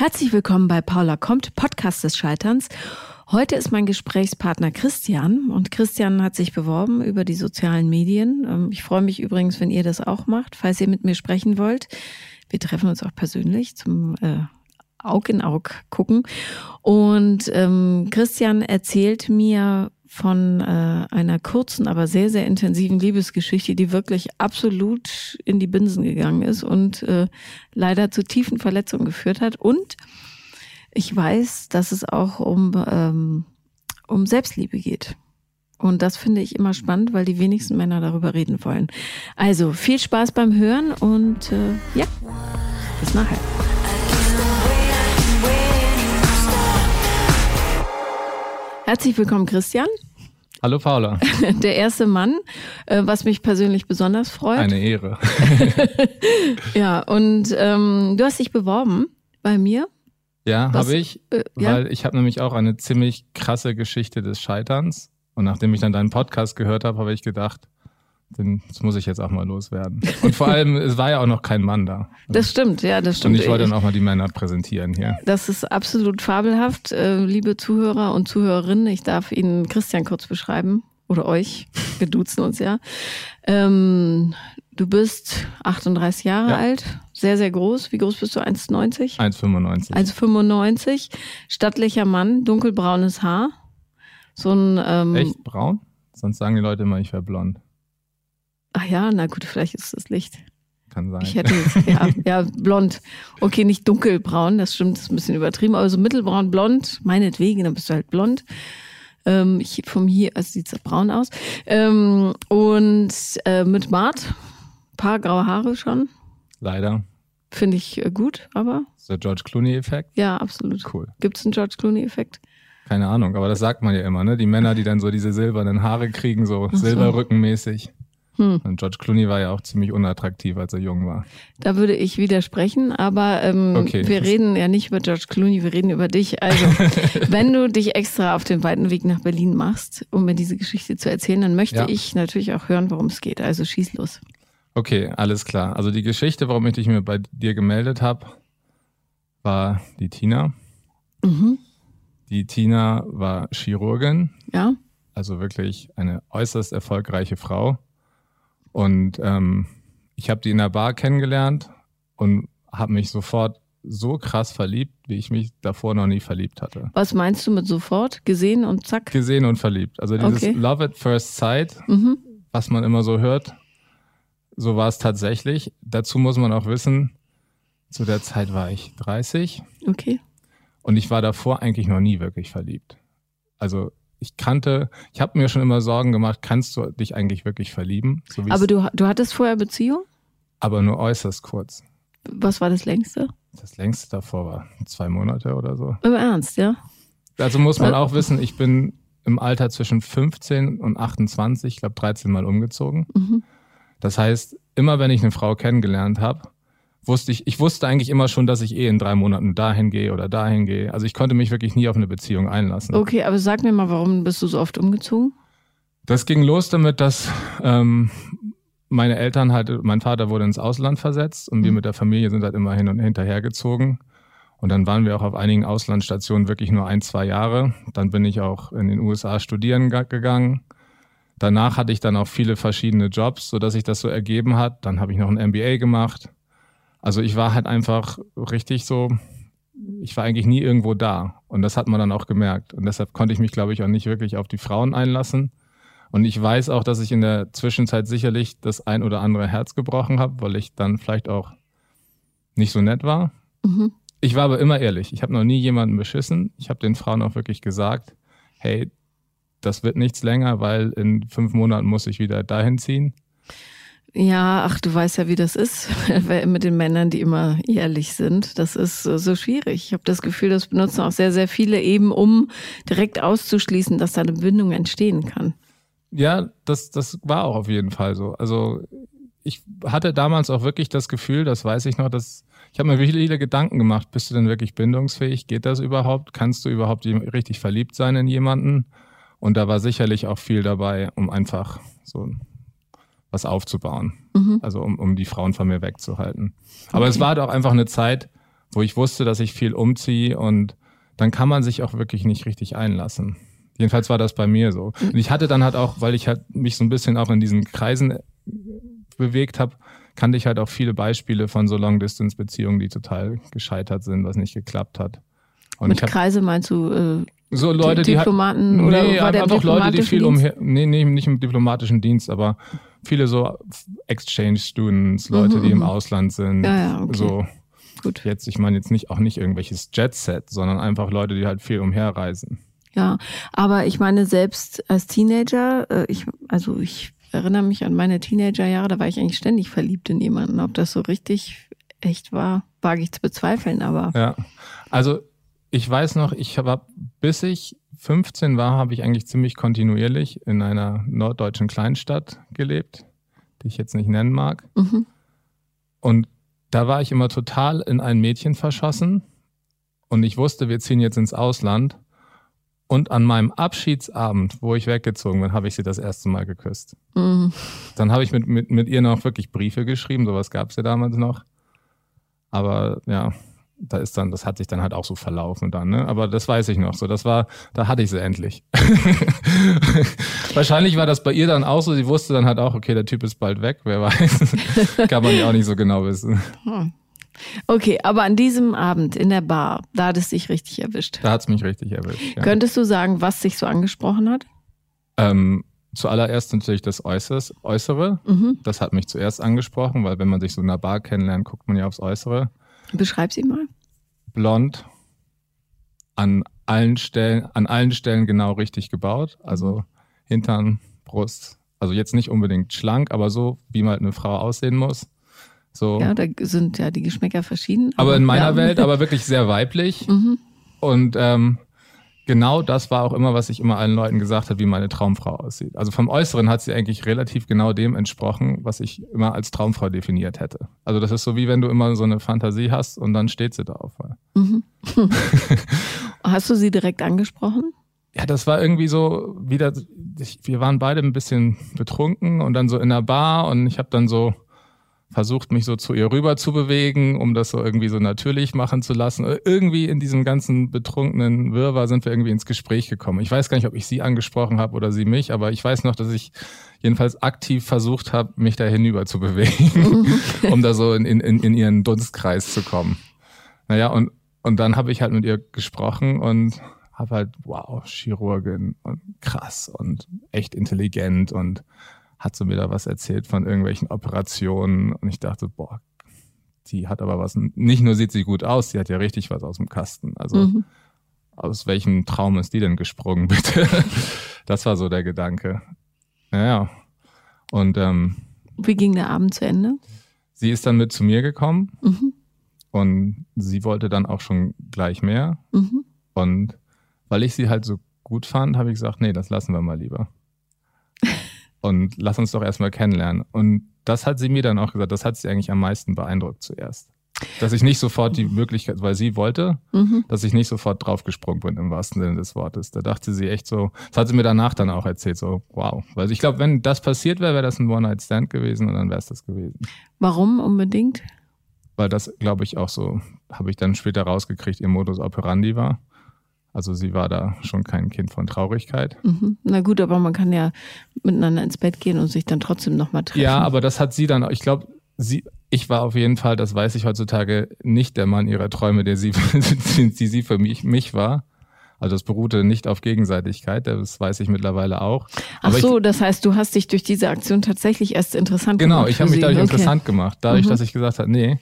Herzlich willkommen bei Paula kommt, Podcast des Scheiterns. Heute ist mein Gesprächspartner Christian und Christian hat sich beworben über die sozialen Medien. Ähm, ich freue mich übrigens, wenn ihr das auch macht, falls ihr mit mir sprechen wollt. Wir treffen uns auch persönlich zum äh, Aug in Aug gucken. Und ähm, Christian erzählt mir von äh, einer kurzen, aber sehr, sehr intensiven Liebesgeschichte, die wirklich absolut in die Binsen gegangen ist und äh, leider zu tiefen Verletzungen geführt hat. Und ich weiß, dass es auch um, ähm, um Selbstliebe geht. Und das finde ich immer spannend, weil die wenigsten Männer darüber reden wollen. Also viel Spaß beim Hören und äh, ja, bis nachher. Herzlich willkommen, Christian. Hallo Paula. Der erste Mann, äh, was mich persönlich besonders freut. Eine Ehre. ja, und ähm, du hast dich beworben bei mir. Ja, habe ich, äh, ja? weil ich habe nämlich auch eine ziemlich krasse Geschichte des Scheiterns. Und nachdem ich dann deinen Podcast gehört habe, habe ich gedacht, den, das muss ich jetzt auch mal loswerden. Und vor allem, es war ja auch noch kein Mann da. Das stimmt, ja, das stimmt. Und ich wollte dann auch mal die Männer präsentieren hier. Das ist absolut fabelhaft, äh, liebe Zuhörer und Zuhörerinnen. Ich darf Ihnen Christian kurz beschreiben. Oder euch. Wir duzen uns ja. Ähm, du bist 38 Jahre ja. alt, sehr, sehr groß. Wie groß bist du? 1,90? 1,95. 1,95. Stattlicher Mann, dunkelbraunes Haar. So ein. Ähm, Echt braun? Sonst sagen die Leute immer, ich wäre blond. Ach ja, na gut, vielleicht ist das Licht. Kann sein. Ich hätte, ja, ja, blond. Okay, nicht dunkelbraun, das stimmt, das ist ein bisschen übertrieben, aber so mittelbraun, blond, meinetwegen, dann bist du halt blond. Ähm, ich, vom hier, also sieht es braun aus. Ähm, und äh, mit Bart, paar graue Haare schon. Leider. Finde ich äh, gut, aber. Ist der George Clooney-Effekt? Ja, absolut. Cool. Gibt es einen George Clooney-Effekt? Keine Ahnung, aber das sagt man ja immer, ne? Die Männer, die dann so diese silbernen Haare kriegen, so, so. silberrückenmäßig. Hm. Und George Clooney war ja auch ziemlich unattraktiv, als er jung war. Da würde ich widersprechen, aber ähm, okay. wir reden ja nicht über George Clooney, wir reden über dich. Also, wenn du dich extra auf den weiten Weg nach Berlin machst, um mir diese Geschichte zu erzählen, dann möchte ja. ich natürlich auch hören, worum es geht. Also schieß los. Okay, alles klar. Also die Geschichte, warum ich dich mir bei dir gemeldet habe, war die Tina. Mhm. Die Tina war Chirurgin. Ja. Also wirklich eine äußerst erfolgreiche Frau und ähm, ich habe die in der Bar kennengelernt und habe mich sofort so krass verliebt, wie ich mich davor noch nie verliebt hatte. Was meinst du mit sofort? Gesehen und zack? Gesehen und verliebt. Also dieses okay. Love at First Sight, mhm. was man immer so hört, so war es tatsächlich. Dazu muss man auch wissen, zu der Zeit war ich 30. Okay. Und ich war davor eigentlich noch nie wirklich verliebt. Also ich kannte, ich habe mir schon immer Sorgen gemacht, kannst du dich eigentlich wirklich verlieben? So aber du, du hattest vorher Beziehung? Aber nur äußerst kurz. Was war das längste? Das längste davor war zwei Monate oder so. Im Ernst, ja? Also muss man auch wissen, ich bin im Alter zwischen 15 und 28, ich glaube 13 Mal umgezogen. Mhm. Das heißt, immer wenn ich eine Frau kennengelernt habe, wusste ich, ich wusste eigentlich immer schon, dass ich eh in drei Monaten dahin gehe oder dahin gehe. Also ich konnte mich wirklich nie auf eine Beziehung einlassen. Okay, aber sag mir mal, warum bist du so oft umgezogen? Das ging los damit, dass ähm, meine Eltern halt, mein Vater wurde ins Ausland versetzt und wir mhm. mit der Familie sind halt immer hin und hinterher gezogen. Und dann waren wir auch auf einigen Auslandsstationen wirklich nur ein, zwei Jahre. Dann bin ich auch in den USA studieren gegangen. Danach hatte ich dann auch viele verschiedene Jobs, sodass sich das so ergeben hat. Dann habe ich noch ein MBA gemacht. Also ich war halt einfach richtig so, ich war eigentlich nie irgendwo da. Und das hat man dann auch gemerkt. Und deshalb konnte ich mich, glaube ich, auch nicht wirklich auf die Frauen einlassen. Und ich weiß auch, dass ich in der Zwischenzeit sicherlich das ein oder andere Herz gebrochen habe, weil ich dann vielleicht auch nicht so nett war. Mhm. Ich war aber immer ehrlich. Ich habe noch nie jemanden beschissen. Ich habe den Frauen auch wirklich gesagt, hey, das wird nichts länger, weil in fünf Monaten muss ich wieder dahin ziehen. Ja, ach, du weißt ja, wie das ist mit den Männern, die immer ehrlich sind. Das ist so schwierig. Ich habe das Gefühl, das benutzen auch sehr, sehr viele eben, um direkt auszuschließen, dass da eine Bindung entstehen kann. Ja, das, das war auch auf jeden Fall so. Also ich hatte damals auch wirklich das Gefühl, das weiß ich noch, dass ich habe mir viele Gedanken gemacht, bist du denn wirklich bindungsfähig? Geht das überhaupt? Kannst du überhaupt richtig verliebt sein in jemanden? Und da war sicherlich auch viel dabei, um einfach so was aufzubauen. Mhm. Also um, um die Frauen von mir wegzuhalten. Aber okay. es war doch einfach eine Zeit, wo ich wusste, dass ich viel umziehe und dann kann man sich auch wirklich nicht richtig einlassen. Jedenfalls war das bei mir so. Und ich hatte dann halt auch, weil ich halt mich so ein bisschen auch in diesen Kreisen bewegt habe, kannte ich halt auch viele Beispiele von so Long-Distance-Beziehungen, die total gescheitert sind, was nicht geklappt hat. Und Mit hab, Kreise meinst du äh, so Leute, die Diplomaten halt, oder nee, war der einfach Leute, die viel umher, nee, nee, nicht im diplomatischen Dienst, aber viele so Exchange-Students, Leute, Mhm, die im mhm. Ausland sind, Ja, ja, okay. so Gut. jetzt, ich meine jetzt nicht auch nicht irgendwelches Jet-Set, sondern einfach Leute, die halt viel umherreisen. Ja, aber ich meine, selbst als Teenager, äh, ich, also ich erinnere mich an meine Teenagerjahre, da war ich eigentlich ständig verliebt in jemanden. Ob das so richtig echt war, wage ich zu bezweifeln, aber Ja, also ich weiß noch, ich habe, bis ich 15 war, habe ich eigentlich ziemlich kontinuierlich in einer norddeutschen Kleinstadt gelebt, die ich jetzt nicht nennen mag. mhm. Und da war ich immer total in ein Mädchen verschossen und ich wusste, wir ziehen jetzt ins Ausland. Und an meinem Abschiedsabend, wo ich weggezogen bin, habe ich sie das erste Mal geküsst. Mhm. Dann habe ich mit, mit, mit ihr noch wirklich Briefe geschrieben, sowas gab es ja damals noch. Aber ja, da ist dann, das hat sich dann halt auch so verlaufen dann, ne? Aber das weiß ich noch. So, das war, da hatte ich sie endlich. Wahrscheinlich war das bei ihr dann auch so. Sie wusste dann halt auch, okay, der Typ ist bald weg, wer weiß. Kann man ja auch nicht so genau wissen. Hm. Okay, aber an diesem Abend in der Bar, da hat es dich richtig erwischt. Da hat's mich richtig erwischt. Ja. Könntest du sagen, was dich so angesprochen hat? Ähm, zuallererst natürlich das Äußeres, Äußere. Mhm. Das hat mich zuerst angesprochen, weil wenn man sich so in einer Bar kennenlernt, guckt man ja aufs Äußere. Beschreib sie mal. Blond, an allen Stellen, an allen Stellen genau richtig gebaut. Also Hintern, Brust. Also jetzt nicht unbedingt schlank, aber so, wie mal eine Frau aussehen muss. So. Ja, da sind ja die Geschmäcker verschieden. aber in meiner ja. Welt aber wirklich sehr weiblich. Mhm. Und ähm, genau das war auch immer, was ich immer allen Leuten gesagt habe, wie meine Traumfrau aussieht. Also vom Äußeren hat sie eigentlich relativ genau dem entsprochen, was ich immer als Traumfrau definiert hätte. Also das ist so wie wenn du immer so eine Fantasie hast und dann steht sie drauf. Mhm. Hast du sie direkt angesprochen? Ja, das war irgendwie so wieder, ich, wir waren beide ein bisschen betrunken und dann so in der Bar und ich habe dann so versucht, mich so zu ihr rüber zu bewegen, um das so irgendwie so natürlich machen zu lassen. Irgendwie in diesem ganzen betrunkenen Wirrwarr sind wir irgendwie ins Gespräch gekommen. Ich weiß gar nicht, ob ich sie angesprochen habe oder sie mich, aber ich weiß noch, dass ich jedenfalls aktiv versucht habe, mich da hinüber zu bewegen, um da so in, in, in ihren Dunstkreis zu kommen. Naja, und, und dann habe ich halt mit ihr gesprochen und habe halt, wow, Chirurgin und krass und echt intelligent und hat so mir da was erzählt von irgendwelchen Operationen und ich dachte, boah, die hat aber was, nicht nur sieht sie gut aus, die hat ja richtig was aus dem Kasten. Also Mhm. aus welchem Traum ist die denn gesprungen, bitte? das war so der Gedanke. Naja. Und ähm, Wie ging der Abend zu Ende? sie ist dann mit zu mir gekommen Mhm. und sie wollte dann auch schon gleich mehr. Mhm. Und weil ich sie halt so gut fand, habe ich gesagt, nee, das lassen wir mal lieber. Und lass uns doch erstmal kennenlernen. Und das hat sie mir dann auch gesagt, das hat sie eigentlich am meisten beeindruckt zuerst. Dass ich nicht sofort die Möglichkeit, weil sie wollte, Mhm. dass ich nicht sofort draufgesprungen bin im wahrsten Sinne des Wortes. Da dachte sie echt so, das hat sie mir danach dann auch erzählt, so wow. Weil ich glaube, wenn das passiert wäre, wäre das ein One-Night-Stand gewesen und dann wäre es das gewesen. Warum unbedingt? Weil das, glaube ich, auch so, habe ich dann später rausgekriegt, ihr Modus operandi war. Also sie war da schon kein Kind von Traurigkeit. Mhm. Na gut, aber man kann ja miteinander ins Bett gehen und sich dann trotzdem nochmal treffen. Ja, aber das hat sie dann, ich glaube, sie, ich war auf jeden Fall, das weiß ich heutzutage, nicht der Mann ihrer Träume, der sie, die sie für mich, mich war. Also das beruhte nicht auf Gegenseitigkeit, das weiß ich mittlerweile auch. Ach Aber so, das heißt, du hast dich durch diese Aktion tatsächlich erst interessant Genau, gemacht. ich für habe mich dadurch Okay. interessant gemacht. Dadurch, Mhm. dass ich gesagt habe, nee,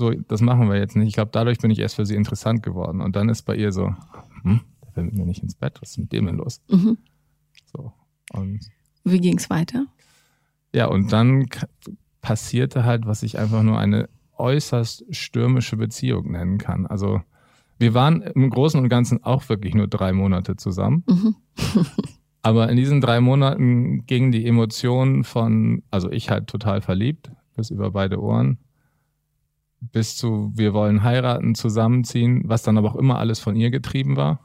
so, das machen wir jetzt nicht. Ich glaube, dadurch bin ich erst für sie interessant geworden. Und dann ist bei ihr so, hm, der will mit mir nicht ins Bett, was ist mit dem denn los? Mhm. So. Und Wie ging's weiter? ja, und dann passierte halt, was ich einfach nur eine äußerst stürmische Beziehung nennen kann. Also wir waren im Großen und Ganzen auch wirklich nur drei Monate zusammen. Mhm. Aber in diesen drei Monaten gingen die Emotionen von, also ich halt total verliebt, bis über beide Ohren, bis zu wir wollen heiraten, zusammenziehen, was dann aber auch immer alles von ihr getrieben war.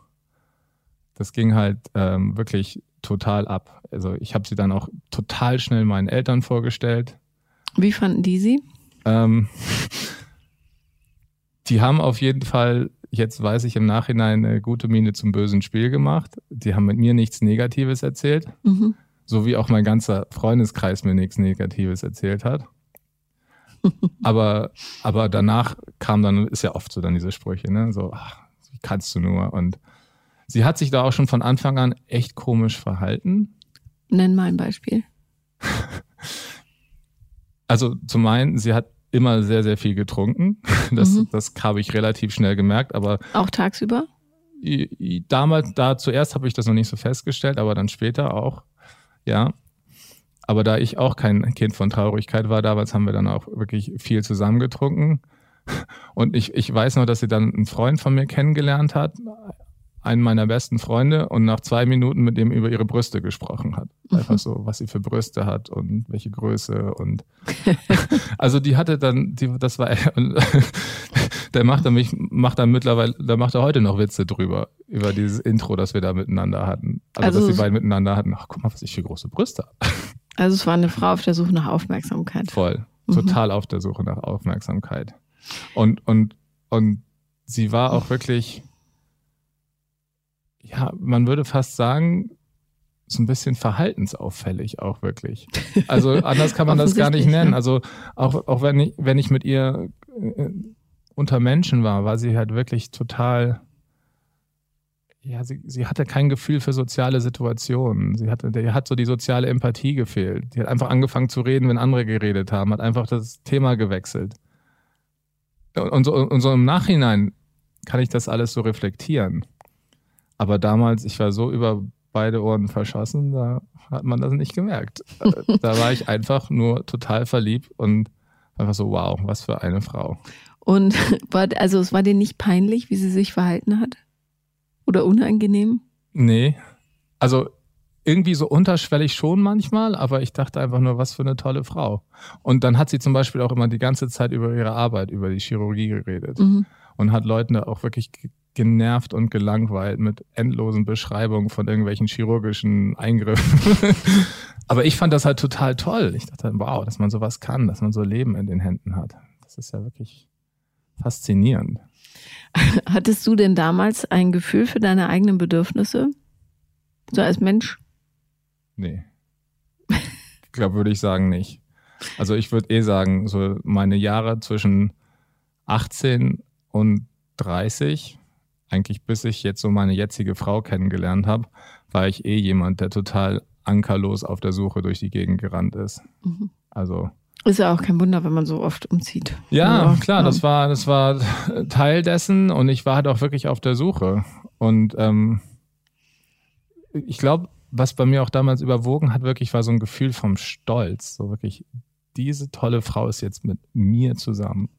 Das ging halt ähm, wirklich total ab. Also ich habe sie dann auch total schnell meinen Eltern vorgestellt. Wie fanden die sie? Ähm, die haben auf jeden Fall, jetzt weiß ich im Nachhinein, eine gute Miene zum bösen Spiel gemacht. Die haben mit mir nichts Negatives erzählt. Mhm. So wie auch mein ganzer Freundeskreis mir nichts Negatives erzählt hat. Aber, aber danach kam dann, ist ja oft so dann diese Sprüche, ne? So, ach, wie kannst du nur? Und sie hat sich da auch schon von Anfang an echt komisch verhalten. Nenn mal ein Beispiel. also zum einen, sie hat immer sehr, sehr viel getrunken. Das, mhm. das habe ich relativ schnell gemerkt, aber. Auch tagsüber? Damals, da zuerst habe ich das noch nicht so festgestellt, aber dann später auch, ja. Aber da ich auch kein Kind von Traurigkeit war, damals haben wir dann auch wirklich viel zusammengetrunken. Und ich, ich weiß noch, dass sie dann einen Freund von mir kennengelernt hat, einen meiner besten Freunde, und nach zwei Minuten mit dem über ihre Brüste gesprochen hat. Mhm. Einfach so, was sie für Brüste hat und welche Größe und also die hatte dann, die, das war der macht dann mich, macht dann mittlerweile, da macht er heute noch Witze drüber, über dieses Intro, das wir da miteinander hatten. Also, also dass die beiden miteinander hatten, ach guck mal, was ich für große Brüste habe. Also es war eine Frau auf der Suche nach Aufmerksamkeit. Voll. Mhm. Total auf der Suche nach Aufmerksamkeit. Und, und, und sie war auch wirklich, ja, man würde fast sagen, so ein bisschen verhaltensauffällig auch wirklich. Also anders kann man das gar nicht nennen. Also auch, auch wenn ich, wenn ich mit ihr äh, unter Menschen war, war sie halt wirklich total ja, sie, sie hatte kein Gefühl für soziale Situationen. Sie hatte, der hat so die soziale Empathie gefehlt. Die hat einfach angefangen zu reden, wenn andere geredet haben, hat einfach das Thema gewechselt. Und so, und so im Nachhinein kann ich das alles so reflektieren. Aber damals, ich war so über beide Ohren verschossen, da hat man das nicht gemerkt. da war ich einfach nur total verliebt und einfach so, wow, was für eine Frau. Und also es war dir nicht peinlich, wie sie sich verhalten hat? Oder unangenehm? Nee. Also irgendwie so unterschwellig schon manchmal, aber ich dachte einfach nur, was für eine tolle Frau. Und dann hat sie zum Beispiel auch immer die ganze Zeit über ihre Arbeit, über die Chirurgie geredet mhm. und hat Leuten da auch wirklich genervt und gelangweilt mit endlosen Beschreibungen von irgendwelchen chirurgischen Eingriffen. aber ich fand das halt total toll. Ich dachte, wow, dass man sowas kann, dass man so Leben in den Händen hat. Das ist ja wirklich faszinierend. Hattest du denn damals ein Gefühl für deine eigenen Bedürfnisse? So als Mensch? Nee. Ich glaube, würde ich sagen, nicht. Also ich würde eh sagen, so meine Jahre zwischen 18 und 30, eigentlich bis ich jetzt so meine jetzige Frau kennengelernt habe, war ich eh jemand, der total ankerlos auf der Suche durch die Gegend gerannt ist. Mhm. Also ist ja auch kein Wunder, wenn man so oft umzieht. Ja, Aber, klar, ja. das war, das war Teil dessen und ich war halt auch wirklich auf der Suche. Und ähm, ich glaube, was bei mir auch damals überwogen hat, wirklich war so ein Gefühl vom Stolz. So wirklich, diese tolle Frau ist jetzt mit mir zusammen.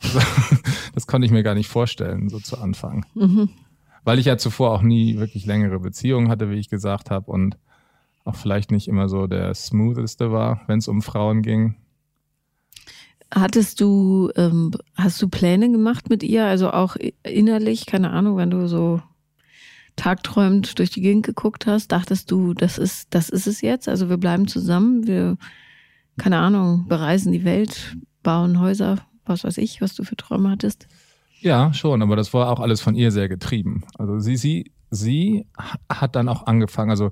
das konnte ich mir gar nicht vorstellen, so zu Anfang. Mhm. Weil ich ja zuvor auch nie wirklich längere Beziehungen hatte, wie ich gesagt habe, und auch vielleicht nicht immer so der smootheste war, wenn es um Frauen ging. Hattest du, ähm, hast du Pläne gemacht mit ihr? Also auch innerlich, keine Ahnung, wenn du so tagträumend durch die Gegend geguckt hast, dachtest du, das ist, das ist es jetzt? Also wir bleiben zusammen, wir, keine Ahnung, bereisen die Welt, bauen Häuser, was weiß ich, was du für Träume hattest? Ja, schon, aber das war auch alles von ihr sehr getrieben. Also sie, sie, sie hat dann auch angefangen, also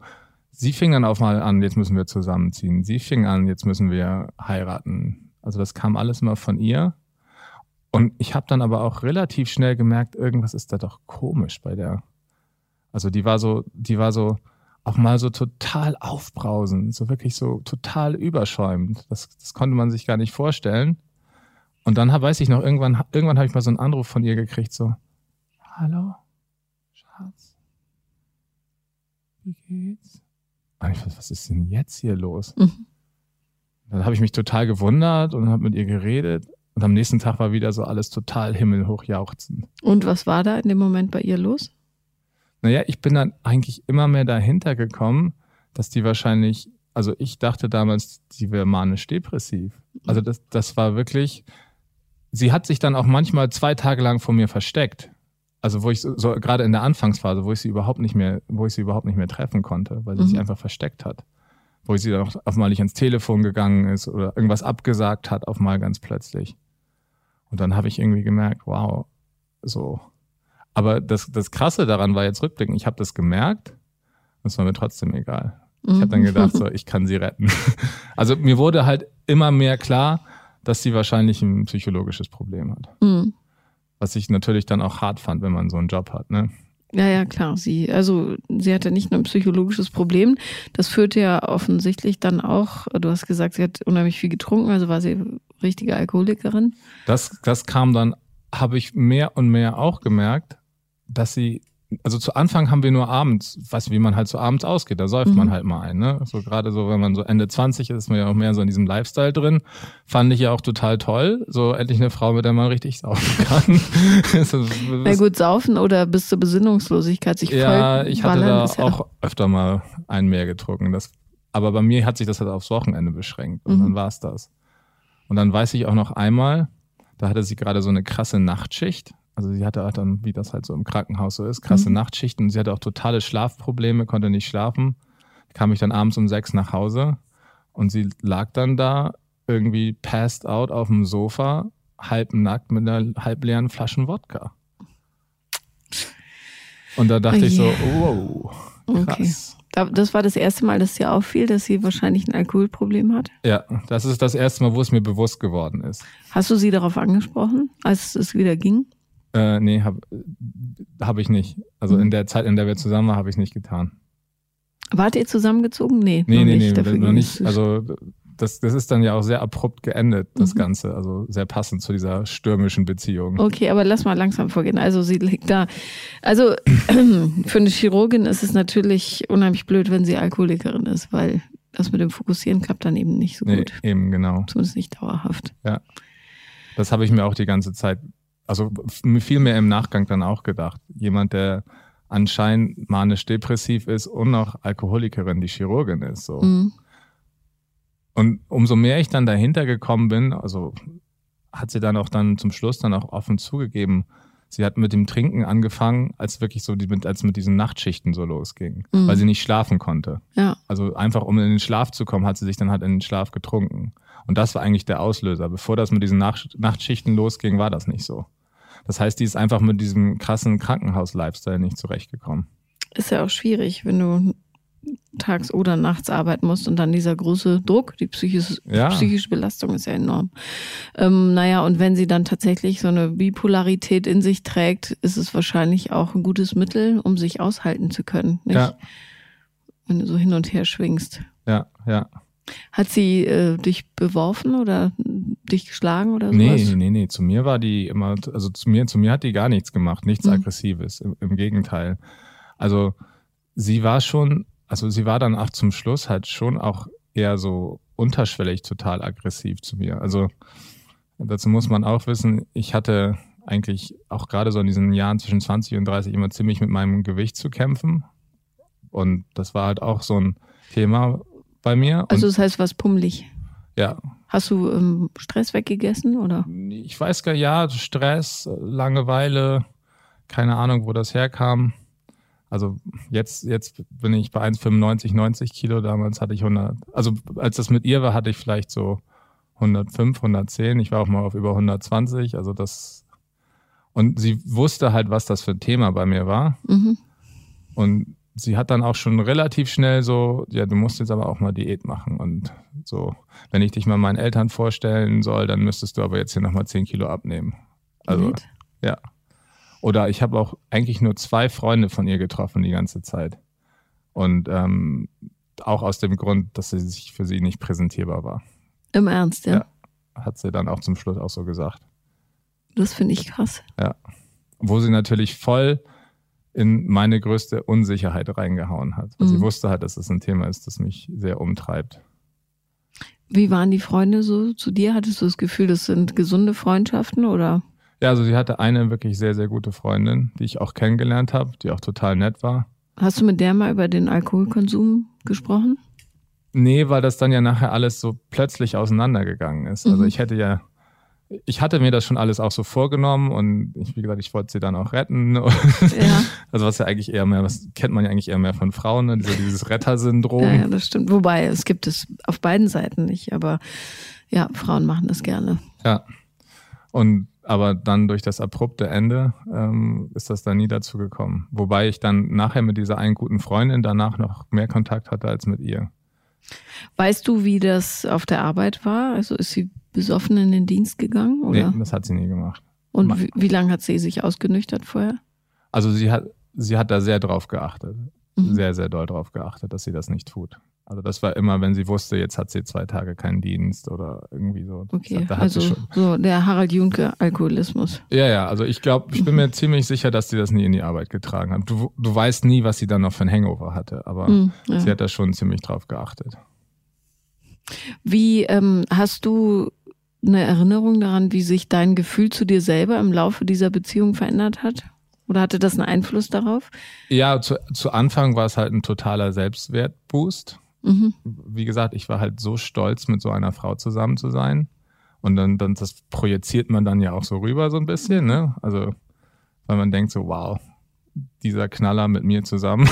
sie fing dann auch mal an, jetzt müssen wir zusammenziehen. Sie fing an, jetzt müssen wir heiraten also das kam alles immer von ihr. Und ich habe dann aber auch relativ schnell gemerkt, irgendwas ist da doch komisch bei der. Also die war so, die war so auch mal so total aufbrausend, so wirklich so total überschäumend. Das, das konnte man sich gar nicht vorstellen. Und dann hab, weiß ich noch, irgendwann, irgendwann habe ich mal so einen Anruf von ihr gekriegt, so, hallo, Schatz, wie geht's? Und ich, was ist denn jetzt hier los? Mhm. Dann habe ich mich total gewundert und habe mit ihr geredet. Und am nächsten Tag war wieder so alles total himmelhoch jauchzen. Und was war da in dem Moment bei ihr los? Naja, ich bin dann eigentlich immer mehr dahinter gekommen, dass die wahrscheinlich, also ich dachte damals, die wäre manisch-depressiv. Also das, das war wirklich, sie hat sich dann auch manchmal zwei Tage lang vor mir versteckt. Also wo ich so, so gerade in der Anfangsphase, wo ich sie überhaupt nicht mehr, wo ich sie überhaupt nicht mehr treffen konnte, weil sie mhm. sich einfach versteckt hat wo sie dann auch auf mal nicht ans Telefon gegangen ist oder irgendwas abgesagt hat, auf mal ganz plötzlich. Und dann habe ich irgendwie gemerkt, wow, so. Aber das, das Krasse daran war jetzt rückblickend, ich habe das gemerkt, es war mir trotzdem egal. Ich habe dann mhm. gedacht, so, ich kann sie retten. Also mir wurde halt immer mehr klar, dass sie wahrscheinlich ein psychologisches Problem hat. Mhm. Was ich natürlich dann auch hart fand, wenn man so einen Job hat. Ne? Ja, ja, klar. Sie, also sie hatte nicht nur ein psychologisches Problem. Das führte ja offensichtlich dann auch, du hast gesagt, sie hat unheimlich viel getrunken, also war sie richtige Alkoholikerin. Das, das kam dann, habe ich mehr und mehr auch gemerkt, dass sie also zu Anfang haben wir nur abends, weißt du, wie man halt so abends ausgeht, da säuft mhm. man halt mal ein, ne? So gerade so, wenn man so Ende 20 ist, ist man ja auch mehr so in diesem Lifestyle drin. Fand ich ja auch total toll. So endlich eine Frau, mit der man richtig saufen kann. Na gut, saufen oder bis zur Besinnungslosigkeit sich Ja, voll ich hatte da ja auch öfter mal einen mehr getrunken. Das, aber bei mir hat sich das halt aufs Wochenende beschränkt und mhm. dann war es das. Und dann weiß ich auch noch einmal, da hatte sie gerade so eine krasse Nachtschicht also sie hatte auch dann, wie das halt so im Krankenhaus so ist, krasse mhm. Nachtschichten. Sie hatte auch totale Schlafprobleme, konnte nicht schlafen. Kam ich dann abends um sechs nach Hause und sie lag dann da irgendwie passed out auf dem Sofa, halb nackt mit einer halb leeren Flasche Wodka. Und da dachte oh ich so, wow, krass. Okay. Das war das erste Mal, dass dir auffiel, dass sie wahrscheinlich ein Alkoholproblem hat? Ja, das ist das erste Mal, wo es mir bewusst geworden ist. Hast du sie darauf angesprochen, als es wieder ging? Äh, nee, habe hab ich nicht. Also mhm. in der Zeit, in der wir zusammen waren, habe ich nicht getan. Wart ihr zusammengezogen? Nee, nee, nee, nicht. nee, noch nicht. Also das, das ist dann ja auch sehr abrupt geendet, das mhm. Ganze. Also sehr passend zu dieser stürmischen Beziehung. Okay, aber lass mal langsam vorgehen. Also sie liegt da. Also für eine Chirurgin ist es natürlich unheimlich blöd, wenn sie Alkoholikerin ist, weil das mit dem Fokussieren klappt dann eben nicht so gut. Nee, eben, genau. Zumindest nicht dauerhaft. Ja. Das habe ich mir auch die ganze Zeit also viel mehr im Nachgang dann auch gedacht. Jemand, der anscheinend manisch-depressiv ist und noch Alkoholikerin, die Chirurgin ist. So. Mhm. Und umso mehr ich dann dahinter gekommen bin, also hat sie dann auch dann zum Schluss dann auch offen zugegeben, sie hat mit dem Trinken angefangen, als wirklich so die, als mit diesen Nachtschichten so losging, mhm. weil sie nicht schlafen konnte. Ja. Also einfach um in den Schlaf zu kommen, hat sie sich dann halt in den Schlaf getrunken. Und das war eigentlich der Auslöser. Bevor das mit diesen Nacht Nachtschichten losging, war das nicht so. Das heißt, die ist einfach mit diesem krassen Krankenhaus-Lifestyle nicht zurechtgekommen. Ist ja auch schwierig, wenn du tags oder nachts arbeiten musst und dann dieser große Druck, die psychische, ja. psychische Belastung ist ja enorm. Ähm, naja, und wenn sie dann tatsächlich so eine Bipolarität in sich trägt, ist es wahrscheinlich auch ein gutes Mittel, um sich aushalten zu können. Nicht? Ja. Wenn du so hin und her schwingst. Ja, ja. Hat sie äh, dich beworfen oder dich geschlagen oder sowas? Nee, nee, nee. Zu mir war die immer, also zu mir, zu mir hat die gar nichts gemacht, nichts mhm. Aggressives. Im, Im, Gegenteil. Also sie war schon, also sie war dann auch zum Schluss halt schon auch eher so unterschwellig total aggressiv zu mir. Also dazu muss man auch wissen, ich hatte eigentlich auch gerade so in diesen Jahren zwischen 20 und 30 immer ziemlich mit meinem Gewicht zu kämpfen. Und das war halt auch so ein Thema, bei mir. Also das heißt, was pummelig. Ja. Hast du ähm, Stress weggegessen oder? Ich weiß gar ja, Stress, Langeweile, keine Ahnung, wo das herkam. Also jetzt, jetzt bin ich bei 1,95, 90 Kilo. Damals hatte ich 100. Also als das mit ihr war, hatte ich vielleicht so 105, 110. Ich war auch mal auf über 120. Also das. Und sie wusste halt, was das für ein Thema bei mir war. Mhm. Und sie hat dann auch schon relativ schnell so, ja, du musst jetzt aber auch mal Diät machen und so, wenn ich dich mal meinen Eltern vorstellen soll, dann müsstest du aber jetzt hier nochmal 10 Kilo abnehmen. Also, Diät? ja. Oder ich habe auch eigentlich nur zwei Freunde von ihr getroffen die ganze Zeit. Und ähm, auch aus dem Grund, dass sie sich für sie nicht präsentierbar war. Im Ernst, ja? ja hat sie dann auch zum Schluss auch so gesagt. Das finde ich krass. Ja. Wo sie natürlich voll in meine größte Unsicherheit reingehauen hat. Also mhm. Sie wusste halt, dass es ein Thema ist, das mich sehr umtreibt. Wie waren die Freunde so zu dir? Hattest du das Gefühl, das sind gesunde Freundschaften oder? Ja, also sie hatte eine wirklich sehr, sehr gute Freundin, die ich auch kennengelernt habe, die auch total nett war. Hast du mit der mal über den Alkoholkonsum gesprochen? Nee, weil das dann ja nachher alles so plötzlich auseinandergegangen ist. Also mhm. ich hätte ja ich hatte mir das schon alles auch so vorgenommen und ich, wie gesagt, ich wollte sie dann auch retten. Ja. Also was ja eigentlich eher mehr, was kennt man ja eigentlich eher mehr von Frauen, ne? Diese, dieses Rettersyndrom. Ja, ja, das stimmt. Wobei, es gibt es auf beiden Seiten nicht, aber ja, Frauen machen das gerne. Ja. Und aber dann durch das abrupte Ende ähm, ist das dann nie dazu gekommen. Wobei ich dann nachher mit dieser einen guten Freundin danach noch mehr Kontakt hatte als mit ihr. Weißt du, wie das auf der Arbeit war? Also ist sie besoffen in den Dienst gegangen? Oder? Nee, das hat sie nie gemacht. Und wie, wie lange hat sie sich ausgenüchtert vorher? Also sie hat, sie hat da sehr drauf geachtet. Mhm. Sehr, sehr doll drauf geachtet, dass sie das nicht tut. Also das war immer, wenn sie wusste, jetzt hat sie zwei Tage keinen Dienst oder irgendwie so. Okay, da also so der Harald Junke Alkoholismus. Ja, ja, also ich glaube, ich bin mir ziemlich sicher, dass sie das nie in die Arbeit getragen hat. Du, du weißt nie, was sie dann noch für ein Hangover hatte, aber mhm, ja. sie hat da schon ziemlich drauf geachtet. Wie ähm, hast du eine Erinnerung daran, wie sich dein Gefühl zu dir selber im Laufe dieser Beziehung verändert hat? Oder hatte das einen Einfluss darauf? Ja, zu, zu Anfang war es halt ein totaler Selbstwertboost. Mhm. Wie gesagt, ich war halt so stolz, mit so einer Frau zusammen zu sein. Und dann, dann das projiziert man dann ja auch so rüber so ein bisschen, ne? Also, weil man denkt so, wow, dieser Knaller mit mir zusammen.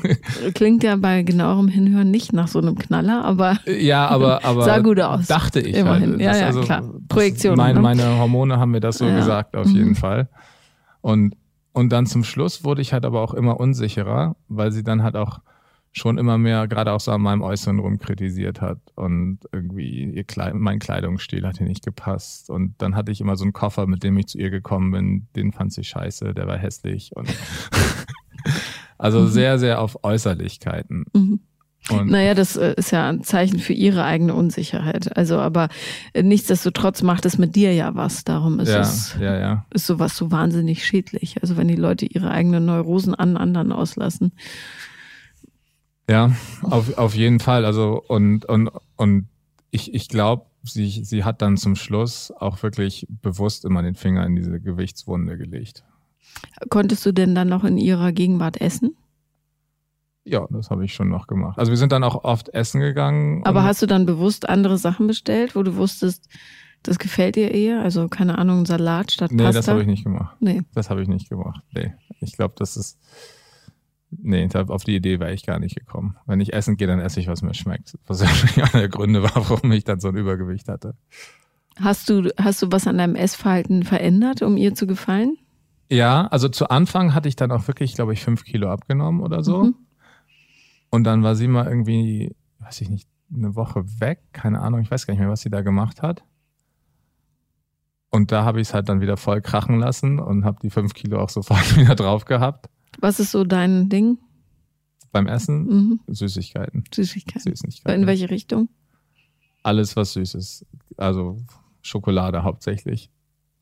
Klingt ja bei genauerem Hinhören nicht nach so einem Knaller, aber ja, aber, aber sah gut aus. Dachte ich Immerhin. halt. Ja, ja, also, klar. Projektion. Meine, ne? meine Hormone haben mir das so ja. gesagt, auf mhm. jeden Fall. Und, und dann zum Schluss wurde ich halt aber auch immer unsicherer, weil sie dann halt auch schon immer mehr, gerade auch so an meinem Äußeren rum kritisiert hat und irgendwie ihr Kleid mein Kleidungsstil hat ihr nicht gepasst und dann hatte ich immer so einen Koffer, mit dem ich zu ihr gekommen bin, den fand sie scheiße, der war hässlich und also mhm. sehr, sehr auf Äußerlichkeiten. Mhm. Und naja, das äh, ist ja ein Zeichen für ihre eigene Unsicherheit. Also, aber äh, nichtsdestotrotz macht es mit dir ja was. Darum ist ja, es ja, ja. ist sowas so wahnsinnig schädlich. Also wenn die Leute ihre eigenen Neurosen an anderen auslassen, ja, auf, auf jeden Fall. Also und, und, und ich, ich glaube, sie, sie hat dann zum Schluss auch wirklich bewusst immer den Finger in diese Gewichtswunde gelegt. Konntest du denn dann noch in ihrer Gegenwart essen? Ja, das habe ich schon noch gemacht. Also wir sind dann auch oft essen gegangen. Aber hast du dann bewusst andere Sachen bestellt, wo du wusstest, das gefällt dir eher? Also keine Ahnung, Salat statt nee, Pasta? Nee, das habe ich nicht gemacht. Nee. Das habe ich nicht gemacht. Nee. Ich glaube, das ist Nee, auf die Idee wäre ich gar nicht gekommen. Wenn ich essen gehe, dann esse ich, was mir schmeckt. Was ja einer der Gründe war, warum ich dann so ein Übergewicht hatte. Hast du, hast du was an deinem Essverhalten verändert, um ihr zu gefallen? Ja, also zu Anfang hatte ich dann auch wirklich, glaube ich, fünf Kilo abgenommen oder so. Mhm. Und dann war sie mal irgendwie, weiß ich nicht, eine Woche weg. Keine Ahnung, ich weiß gar nicht mehr, was sie da gemacht hat. Und da habe ich es halt dann wieder voll krachen lassen und habe die fünf Kilo auch sofort wieder drauf gehabt. Was ist so dein Ding? Beim Essen? Mhm. Süßigkeiten. Süßigkeiten. Süßigkeiten. In welche Richtung? Alles, was süß ist. Also Schokolade hauptsächlich.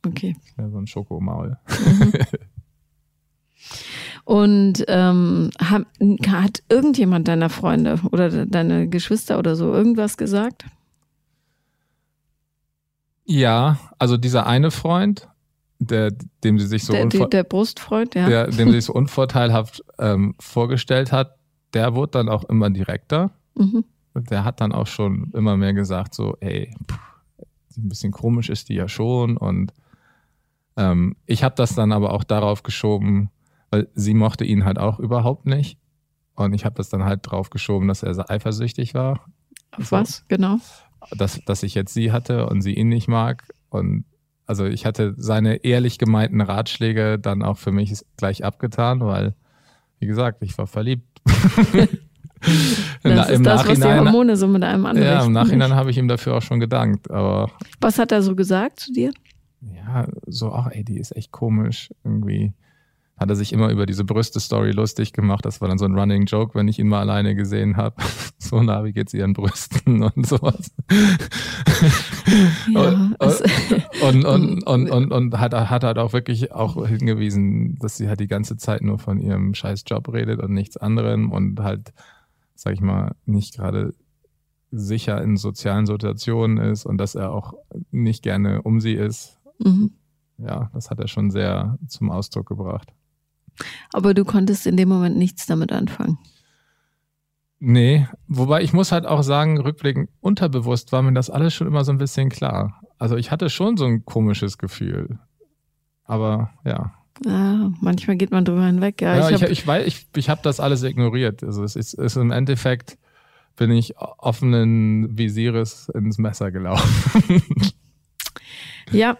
Okay. Ja, so ein Schokomaul. Mhm. Und ähm, hat, hat irgendjemand deiner Freunde oder deine Geschwister oder so irgendwas gesagt? Ja, also dieser eine Freund, der, dem sie sich so der, der, der Brustfreund, ja. Der, dem sie sich so unvorteilhaft ähm, vorgestellt hat, der wurde dann auch immer direkter. Mhm. Der hat dann auch schon immer mehr gesagt, so, hey, pff, ein bisschen komisch ist die ja schon. Und ähm, ich habe das dann aber auch darauf geschoben, weil sie mochte ihn halt auch überhaupt nicht. Und ich habe das dann halt drauf geschoben, dass er sehr eifersüchtig war. Auf so, was, genau? Dass, dass ich jetzt sie hatte und sie ihn nicht mag. Und also ich hatte seine ehrlich gemeinten Ratschläge dann auch für mich gleich abgetan, weil, wie gesagt, ich war verliebt. das ist das, was die Hormone so mit einem anrichten. Ja, im Nachhinein habe ich ihm dafür auch schon gedankt. Aber was hat er so gesagt zu dir? Ja, so, ach ey, die ist echt komisch irgendwie hat er sich immer über diese Brüste-Story lustig gemacht. Das war dann so ein Running Joke, wenn ich ihn mal alleine gesehen habe. So, na, wie geht's ihren Brüsten und sowas. Ja, und, und, und, und, und, und, hat, hat halt auch wirklich auch hingewiesen, dass sie halt die ganze Zeit nur von ihrem scheiß Job redet und nichts anderem und halt, sag ich mal, nicht gerade sicher in sozialen Situationen ist und dass er auch nicht gerne um sie ist. Mhm. Ja, das hat er schon sehr zum Ausdruck gebracht. Aber du konntest in dem Moment nichts damit anfangen. Nee, wobei ich muss halt auch sagen, rückblickend unterbewusst war mir das alles schon immer so ein bisschen klar. Also ich hatte schon so ein komisches Gefühl. Aber ja. Ja, manchmal geht man drüber hinweg. Ja, ja ich, ich, ich, weiß, ich, ich habe das alles ignoriert. Also es ist, ist im Endeffekt bin ich offenen Visieres ins Messer gelaufen. ja,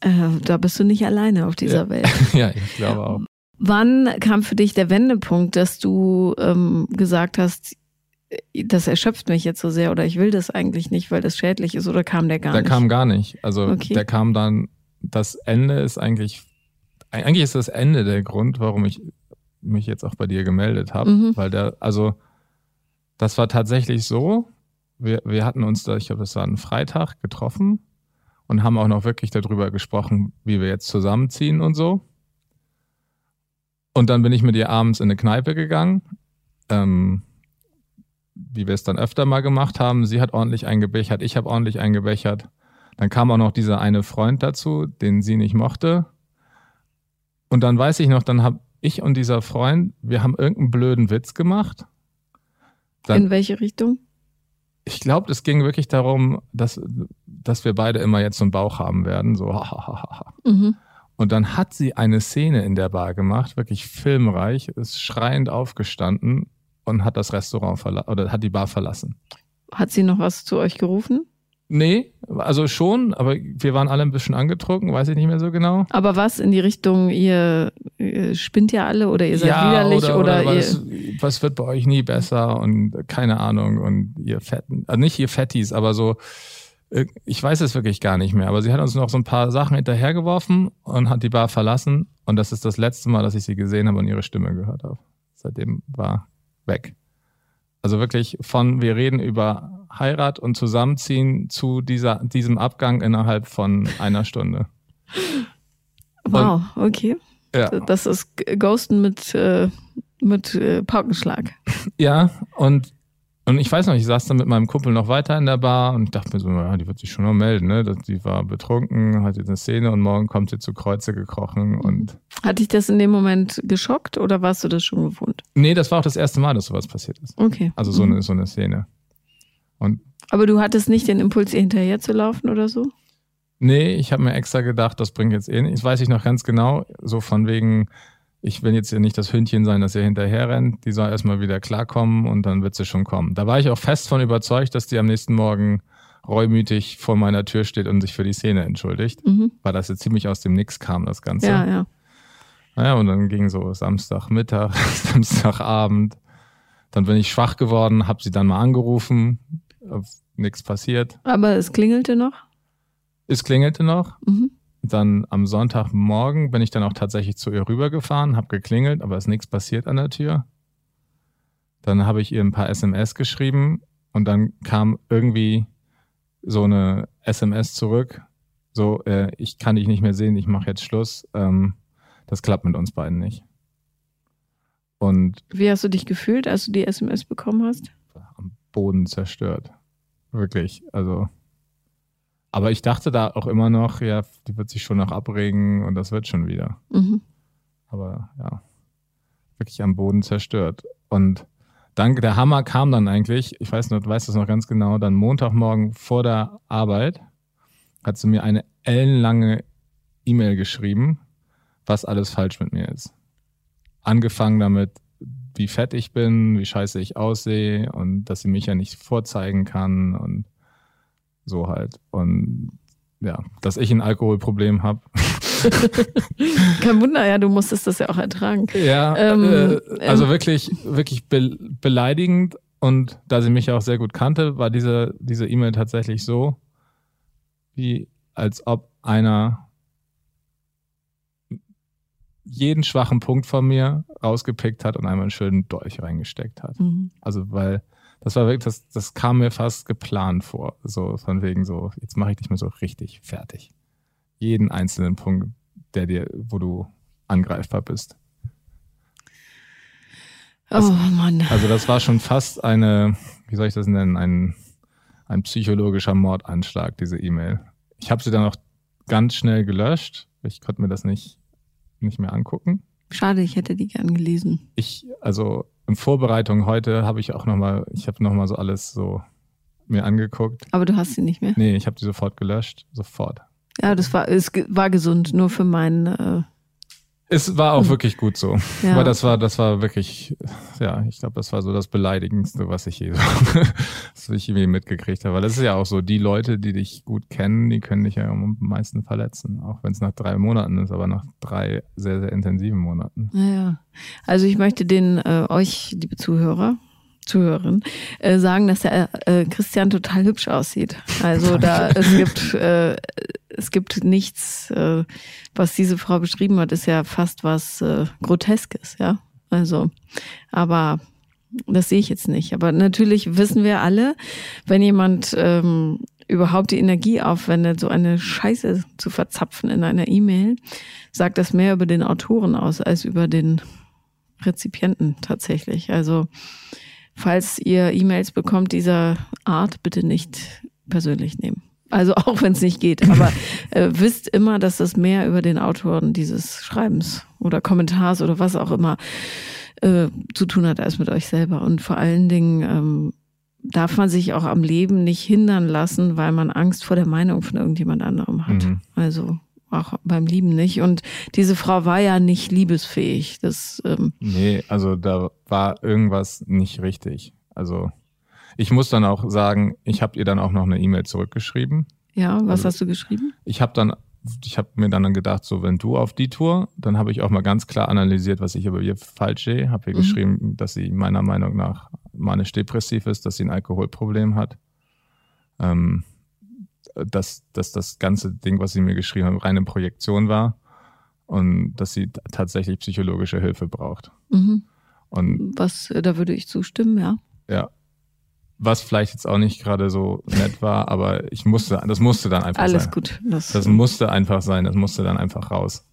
Äh, da bist du nicht alleine auf dieser ja. Welt. ja, ich glaube auch. Wann kam für dich der Wendepunkt, dass du ähm, gesagt hast, das erschöpft mich jetzt so sehr oder ich will das eigentlich nicht, weil das schädlich ist oder kam der gar der nicht? Der kam gar nicht. Also okay. der kam dann, das Ende ist eigentlich, eigentlich ist das Ende der Grund, warum ich mich jetzt auch bei dir gemeldet habe, mhm. weil der, also das war tatsächlich so, wir, wir hatten uns da, ich glaube, das war ein Freitag getroffen und haben auch noch wirklich darüber gesprochen, wie wir jetzt zusammenziehen und so. Und dann bin ich mit ihr abends in eine Kneipe gegangen, ähm, wie wir es dann öfter mal gemacht haben. Sie hat ordentlich eingebechert, ich habe ordentlich eingebechert. Dann kam auch noch dieser eine Freund dazu, den sie nicht mochte. Und dann weiß ich noch, dann habe ich und dieser Freund, wir haben irgendeinen blöden Witz gemacht. Dann, In welche Richtung? Ich glaube, es ging wirklich darum, dass, dass wir beide immer jetzt so einen Bauch haben werden. So, mhm. Und dann hat sie eine Szene in der Bar gemacht, wirklich filmreich, ist schreiend aufgestanden und hat das Restaurant verlassen oder hat die Bar verlassen. Hat sie noch was zu euch gerufen? Nee, also schon, aber wir waren alle ein bisschen angetrunken, weiß ich nicht mehr so genau. Aber was in die Richtung, ihr, ihr spinnt ja alle oder ihr seid ja, widerlich oder, oder, oder was, was, wird bei euch nie besser und keine Ahnung und ihr Fetten, also nicht ihr Fettis, aber so, ich weiß es wirklich gar nicht mehr, aber sie hat uns noch so ein paar Sachen hinterhergeworfen und hat die Bar verlassen und das ist das letzte Mal, dass ich sie gesehen habe und ihre Stimme gehört habe. Seitdem war weg. Also wirklich von, wir reden über Heirat und Zusammenziehen zu dieser, diesem Abgang innerhalb von einer Stunde. Wow, und, okay. Ja. Das ist Ghosten mit, äh, mit äh, Paukenschlag. Ja, und und ich weiß noch, ich saß dann mit meinem Kumpel noch weiter in der Bar und dachte mir so, ja, die wird sich schon noch melden, ne? Die war betrunken, hat jetzt eine Szene und morgen kommt sie zu Kreuze gekrochen und. Hat dich das in dem Moment geschockt oder warst du das schon gewohnt? Nee, das war auch das erste Mal, dass sowas passiert ist. Okay. Also so, mhm. eine, so eine Szene. Und Aber du hattest nicht den Impuls, ihr hinterher zu laufen oder so? Nee, ich habe mir extra gedacht, das bringt jetzt eh nicht. Das weiß ich noch ganz genau, so von wegen, ich will jetzt ja nicht das Hündchen sein, das ihr hinterher rennt. Die soll erstmal wieder klarkommen und dann wird sie schon kommen. Da war ich auch fest von überzeugt, dass die am nächsten Morgen reumütig vor meiner Tür steht und sich für die Szene entschuldigt, mhm. weil das jetzt ziemlich aus dem Nix kam, das Ganze. Ja, ja. Naja, und dann ging so Samstagmittag, Samstagabend. Dann bin ich schwach geworden, habe sie dann mal angerufen, nichts passiert. Aber es klingelte noch? Es klingelte noch. Mhm. Dann am Sonntagmorgen bin ich dann auch tatsächlich zu ihr rübergefahren, habe geklingelt, aber ist nichts passiert an der Tür. Dann habe ich ihr ein paar SMS geschrieben und dann kam irgendwie so eine SMS zurück. So, äh, ich kann dich nicht mehr sehen, ich mache jetzt Schluss. Ähm, das klappt mit uns beiden nicht. Und wie hast du dich gefühlt, als du die SMS bekommen hast? Am Boden zerstört. Wirklich. Also aber ich dachte da auch immer noch, ja, die wird sich schon noch abregen und das wird schon wieder. Mhm. Aber ja, wirklich am Boden zerstört. Und dann, der Hammer kam dann eigentlich, ich weiß noch, du weißt das noch ganz genau, dann Montagmorgen vor der Arbeit hat sie mir eine ellenlange E-Mail geschrieben, was alles falsch mit mir ist. Angefangen damit, wie fett ich bin, wie scheiße ich aussehe und dass sie mich ja nicht vorzeigen kann und so halt. Und ja, dass ich ein Alkoholproblem habe. Kein Wunder, ja, du musstest das ja auch ertragen. Ja, ähm, äh, also ähm, wirklich, wirklich be beleidigend. Und da sie mich ja auch sehr gut kannte, war diese diese E-Mail tatsächlich so, wie als ob einer jeden schwachen Punkt von mir rausgepickt hat und einmal einen schönen Dolch reingesteckt hat. Mhm. Also weil das war wirklich, das, das kam mir fast geplant vor. So von wegen so, jetzt mache ich dich mal so richtig fertig. Jeden einzelnen Punkt, der dir, wo du angreifbar bist. Also, oh Mann. Also das war schon fast eine, wie soll ich das nennen, ein, ein psychologischer Mordanschlag, diese E-Mail. Ich habe sie dann auch ganz schnell gelöscht. Ich konnte mir das nicht, nicht mehr angucken. Schade, ich hätte die gern gelesen. Ich, also in Vorbereitung heute habe ich auch nochmal, ich habe nochmal so alles so mir angeguckt. Aber du hast sie nicht mehr? Nee, ich habe die sofort gelöscht. Sofort. Ja, das war, es war gesund, nur für meinen, äh, Es war auch wirklich gut so. Ja. Aber das war, das war wirklich, ja, ich glaube, das war so das Beleidigendste, was ich je so, was ich irgendwie mitgekriegt habe. Weil das ist ja auch so, die Leute, die dich gut kennen, die können dich ja am meisten verletzen. Auch wenn es nach drei Monaten ist, aber nach drei sehr, sehr intensiven Monaten. Ja, also ich möchte den, äh, euch, liebe Zuhörer, Zuhörerin, äh, sagen, dass der äh, Christian total hübsch aussieht. Also da es gibt äh, es gibt nichts, äh, was diese Frau beschrieben hat, ist ja fast was äh, Groteskes, ja. Also, aber das sehe ich jetzt nicht. Aber natürlich wissen wir alle, wenn jemand ähm, überhaupt die Energie aufwendet, so eine Scheiße zu verzapfen in einer E-Mail, sagt das mehr über den Autoren aus als über den Rezipienten tatsächlich. Also falls ihr E-Mails bekommt dieser Art, bitte nicht persönlich nehmen. Also auch wenn es nicht geht. Aber äh, wisst immer, dass das mehr über den Autoren dieses Schreibens oder Kommentars oder was auch immer äh, zu tun hat als mit euch selber. Und vor allen Dingen ähm, darf man sich auch am Leben nicht hindern lassen, weil man Angst vor der Meinung von irgendjemand anderem hat. Mhm. Also auch beim Lieben nicht. Und diese Frau war ja nicht liebesfähig. Das, ähm nee, also da war irgendwas nicht richtig. Also ich muss dann auch sagen, ich habe ihr dann auch noch eine E-Mail zurückgeschrieben. Ja, was also, hast du geschrieben? Ich habe dann ich habe mir dann gedacht, so wenn du auf die Tour, dann habe ich auch mal ganz klar analysiert, was ich über ihr falsch sehe. Habe ihr mhm. geschrieben, dass sie meiner Meinung nach manisch-depressiv ist, dass sie ein Alkoholproblem hat. Ähm, dass, dass das ganze Ding, was sie mir geschrieben hat, reine Projektion war und dass sie tatsächlich psychologische Hilfe braucht. Mhm. Und was, da würde ich zustimmen, ja. Ja. Was vielleicht jetzt auch nicht gerade so nett war, aber ich musste, das musste dann einfach Alles sein. Alles gut. Das, das musste einfach sein, das musste dann einfach raus.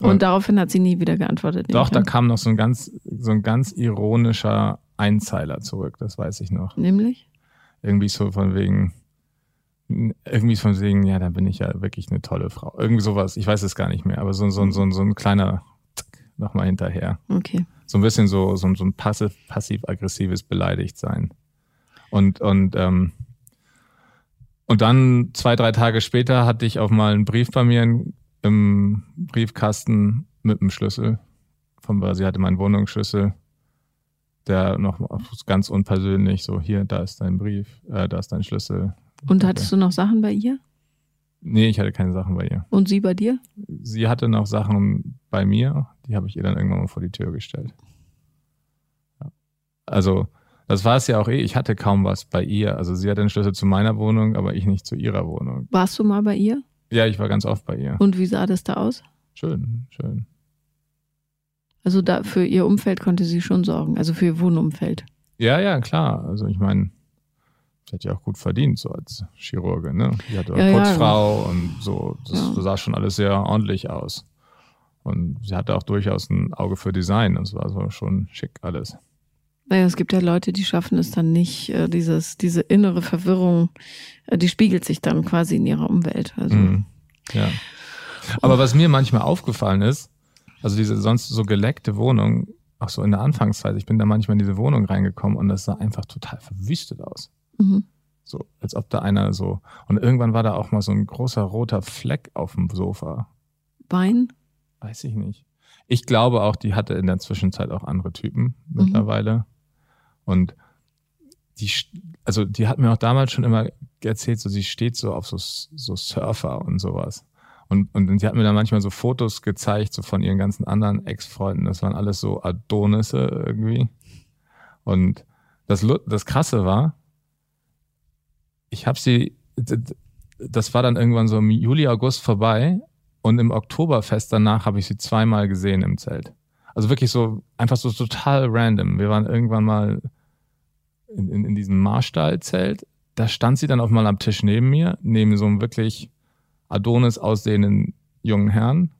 Und, und daraufhin hat sie nie wieder geantwortet. Doch, da kam noch so ein ganz, so ein ganz ironischer Einzeiler zurück, das weiß ich noch. Nämlich? Irgendwie so von wegen, irgendwie von wegen, ja, dann bin ich ja wirklich eine tolle Frau. Irgendwie sowas, ich weiß es gar nicht mehr, aber so, so, so, so ein kleiner nochmal hinterher. Okay. So ein bisschen so, so, so ein passiv, passiv-aggressives Beleidigtsein. Und, und, ähm, und dann zwei, drei Tage später hatte ich auch mal einen Brief bei mir im Briefkasten mit einem Schlüssel. Von, sie hatte meinen Wohnungsschlüssel, der noch ganz unpersönlich so, hier, da ist dein Brief, äh, da ist dein Schlüssel. Und hattest du noch Sachen bei ihr? Nee, ich hatte keine Sachen bei ihr. Und sie bei dir? Sie hatte noch Sachen bei mir, die habe ich ihr dann irgendwann mal vor die Tür gestellt. Also, das war es ja auch eh. Ich hatte kaum was bei ihr. Also, sie hatte den Schlüssel zu meiner Wohnung, aber ich nicht zu ihrer Wohnung. Warst du mal bei ihr? Ja, ich war ganz oft bei ihr. Und wie sah das da aus? Schön, schön. Also, da für ihr Umfeld konnte sie schon sorgen, also für ihr Wohnumfeld. Ja, ja, klar. Also, ich meine, Sie hat ja auch gut verdient, so als Chirurgin, ne? Die hatte ja, Putzfrau ja. und so. Das ja. sah schon alles sehr ordentlich aus. Und sie hatte auch durchaus ein Auge für Design. Das war so schon schick alles. Naja, es gibt ja Leute, die schaffen es dann nicht, äh, dieses, diese innere Verwirrung, äh, die spiegelt sich dann quasi in ihrer Umwelt. Also. Mhm. Ja. Aber was mir manchmal aufgefallen ist, also diese sonst so geleckte Wohnung, auch so in der Anfangszeit, ich bin da manchmal in diese Wohnung reingekommen und das sah einfach total verwüstet aus. Mhm. So, als ob da einer so. Und irgendwann war da auch mal so ein großer roter Fleck auf dem Sofa. Wein? Weiß ich nicht. Ich glaube auch, die hatte in der Zwischenzeit auch andere Typen mhm. Und die, also die hat mir auch damals schon immer erzählt, so sie steht so auf so, so Surfer und sowas. Und, und sie hat mir dann manchmal so Fotos gezeigt, so von ihren ganzen anderen Ex-Freunden. Das waren alles so Adonisse irgendwie. Und das, das Krasse war, ich habe sie, das war dann irgendwann so im Juli, August vorbei und im Oktoberfest danach habe ich sie zweimal gesehen im Zelt. Also wirklich so, einfach so total random. Wir waren irgendwann mal in, in, in diesem Marstall-Zelt. Da stand sie dann auch mal am Tisch neben mir, neben so einem wirklich Adonis aussehenden jungen Herrn.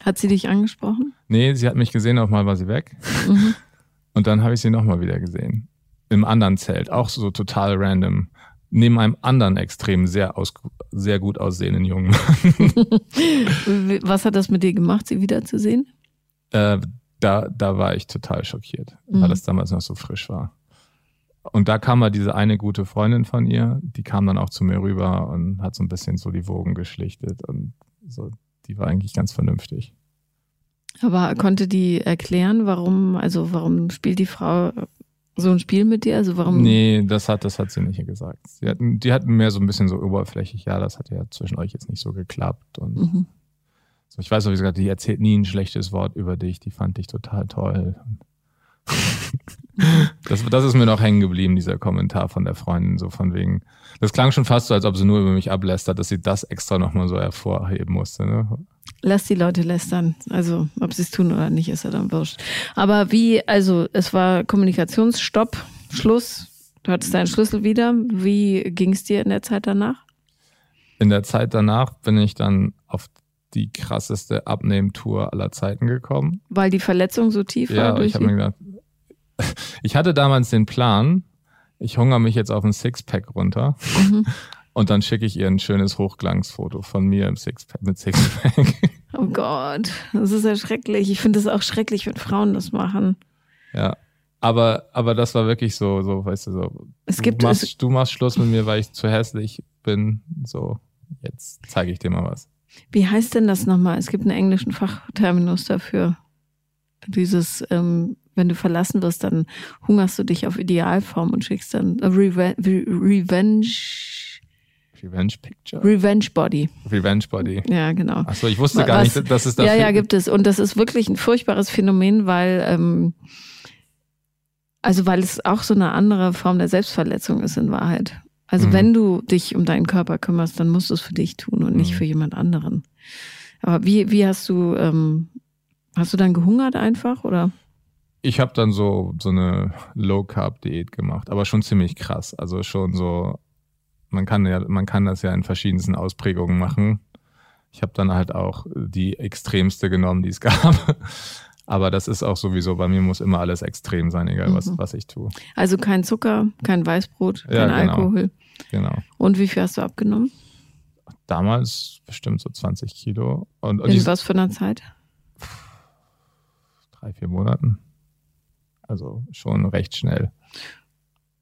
Hat sie dich angesprochen? Nee, sie hat mich gesehen, auch mal war sie weg. Mhm. Und dann habe ich sie nochmal wieder gesehen. Im anderen Zelt, auch so total random neben einem anderen extrem sehr, aus, sehr gut aussehenden jungen Mann. Was hat das mit dir gemacht, sie wiederzusehen? Äh, da, da war ich total schockiert, mhm. weil das damals noch so frisch war. Und da kam mal diese eine gute Freundin von ihr, die kam dann auch zu mir rüber und hat so ein bisschen so die Wogen geschlichtet und so, die war eigentlich ganz vernünftig. Aber konnte die erklären, warum, also warum spielt die Frau so ein Spiel mit dir? Also warum? Nee, das hat, das hat sie nicht gesagt. Die hatten, die hatten mehr so ein bisschen so oberflächlich, ja, das hat ja zwischen euch jetzt nicht so geklappt. Und mhm. so, ich weiß auch, wie gesagt, die erzählt nie ein schlechtes Wort über dich, die fand dich total toll. Das, das ist mir noch hängen geblieben, dieser Kommentar von der Freundin, so von wegen. Das klang schon fast so, als ob sie nur über mich ablästert, dass sie das extra nochmal so hervorheben musste. Ne? Lass die Leute lästern. Also, ob sie es tun oder nicht, ist ja dann wurscht. Aber wie, also, es war Kommunikationsstopp, Schluss. Du hattest deinen Schlüssel wieder. Wie ging es dir in der Zeit danach? In der Zeit danach bin ich dann auf die krasseste Abnehmtour aller Zeiten gekommen. Weil die Verletzung so tief ja, war? Ja, ich habe mir gedacht, ich hatte damals den Plan, ich hungere mich jetzt auf ein Sixpack runter. Mhm. Und dann schicke ich ihr ein schönes Hochglanzfoto von mir im Sixpack, mit Sixpack. Oh Gott, das ist ja schrecklich. Ich finde es auch schrecklich, wenn Frauen das machen. Ja, aber, aber das war wirklich so, so, weißt du, so. Es gibt, du, machst, du machst Schluss mit mir, weil ich zu hässlich bin. So, jetzt zeige ich dir mal was. Wie heißt denn das nochmal? Es gibt einen englischen Fachterminus dafür. Dieses, ähm, wenn du verlassen wirst, dann hungerst du dich auf Idealform und schickst dann Revenge. Revenge Revenge Picture? Revenge Body. Revenge Body. Ja, genau. Achso, ich wusste gar Was, nicht, dass es das Ja, ja, gibt es. Und das ist wirklich ein furchtbares Phänomen, weil, ähm, also weil es auch so eine andere Form der Selbstverletzung ist in Wahrheit. Also mhm. wenn du dich um deinen Körper kümmerst, dann musst du es für dich tun und nicht mhm. für jemand anderen. Aber wie, wie hast du, ähm, hast du dann gehungert einfach oder? Ich habe dann so, so eine Low-Carb-Diät gemacht, aber schon ziemlich krass. Also schon so man kann ja, man kann das ja in verschiedensten Ausprägungen machen. Ich habe dann halt auch die extremste genommen, die es gab. Aber das ist auch sowieso, bei mir muss immer alles extrem sein, egal was, mhm. was ich tue. Also kein Zucker, kein Weißbrot, kein ja, genau. Alkohol. Genau. Und wie viel hast du abgenommen? Damals bestimmt so 20 Kilo. Und, und In was für einer Zeit? Drei, vier Monaten. Also schon recht schnell.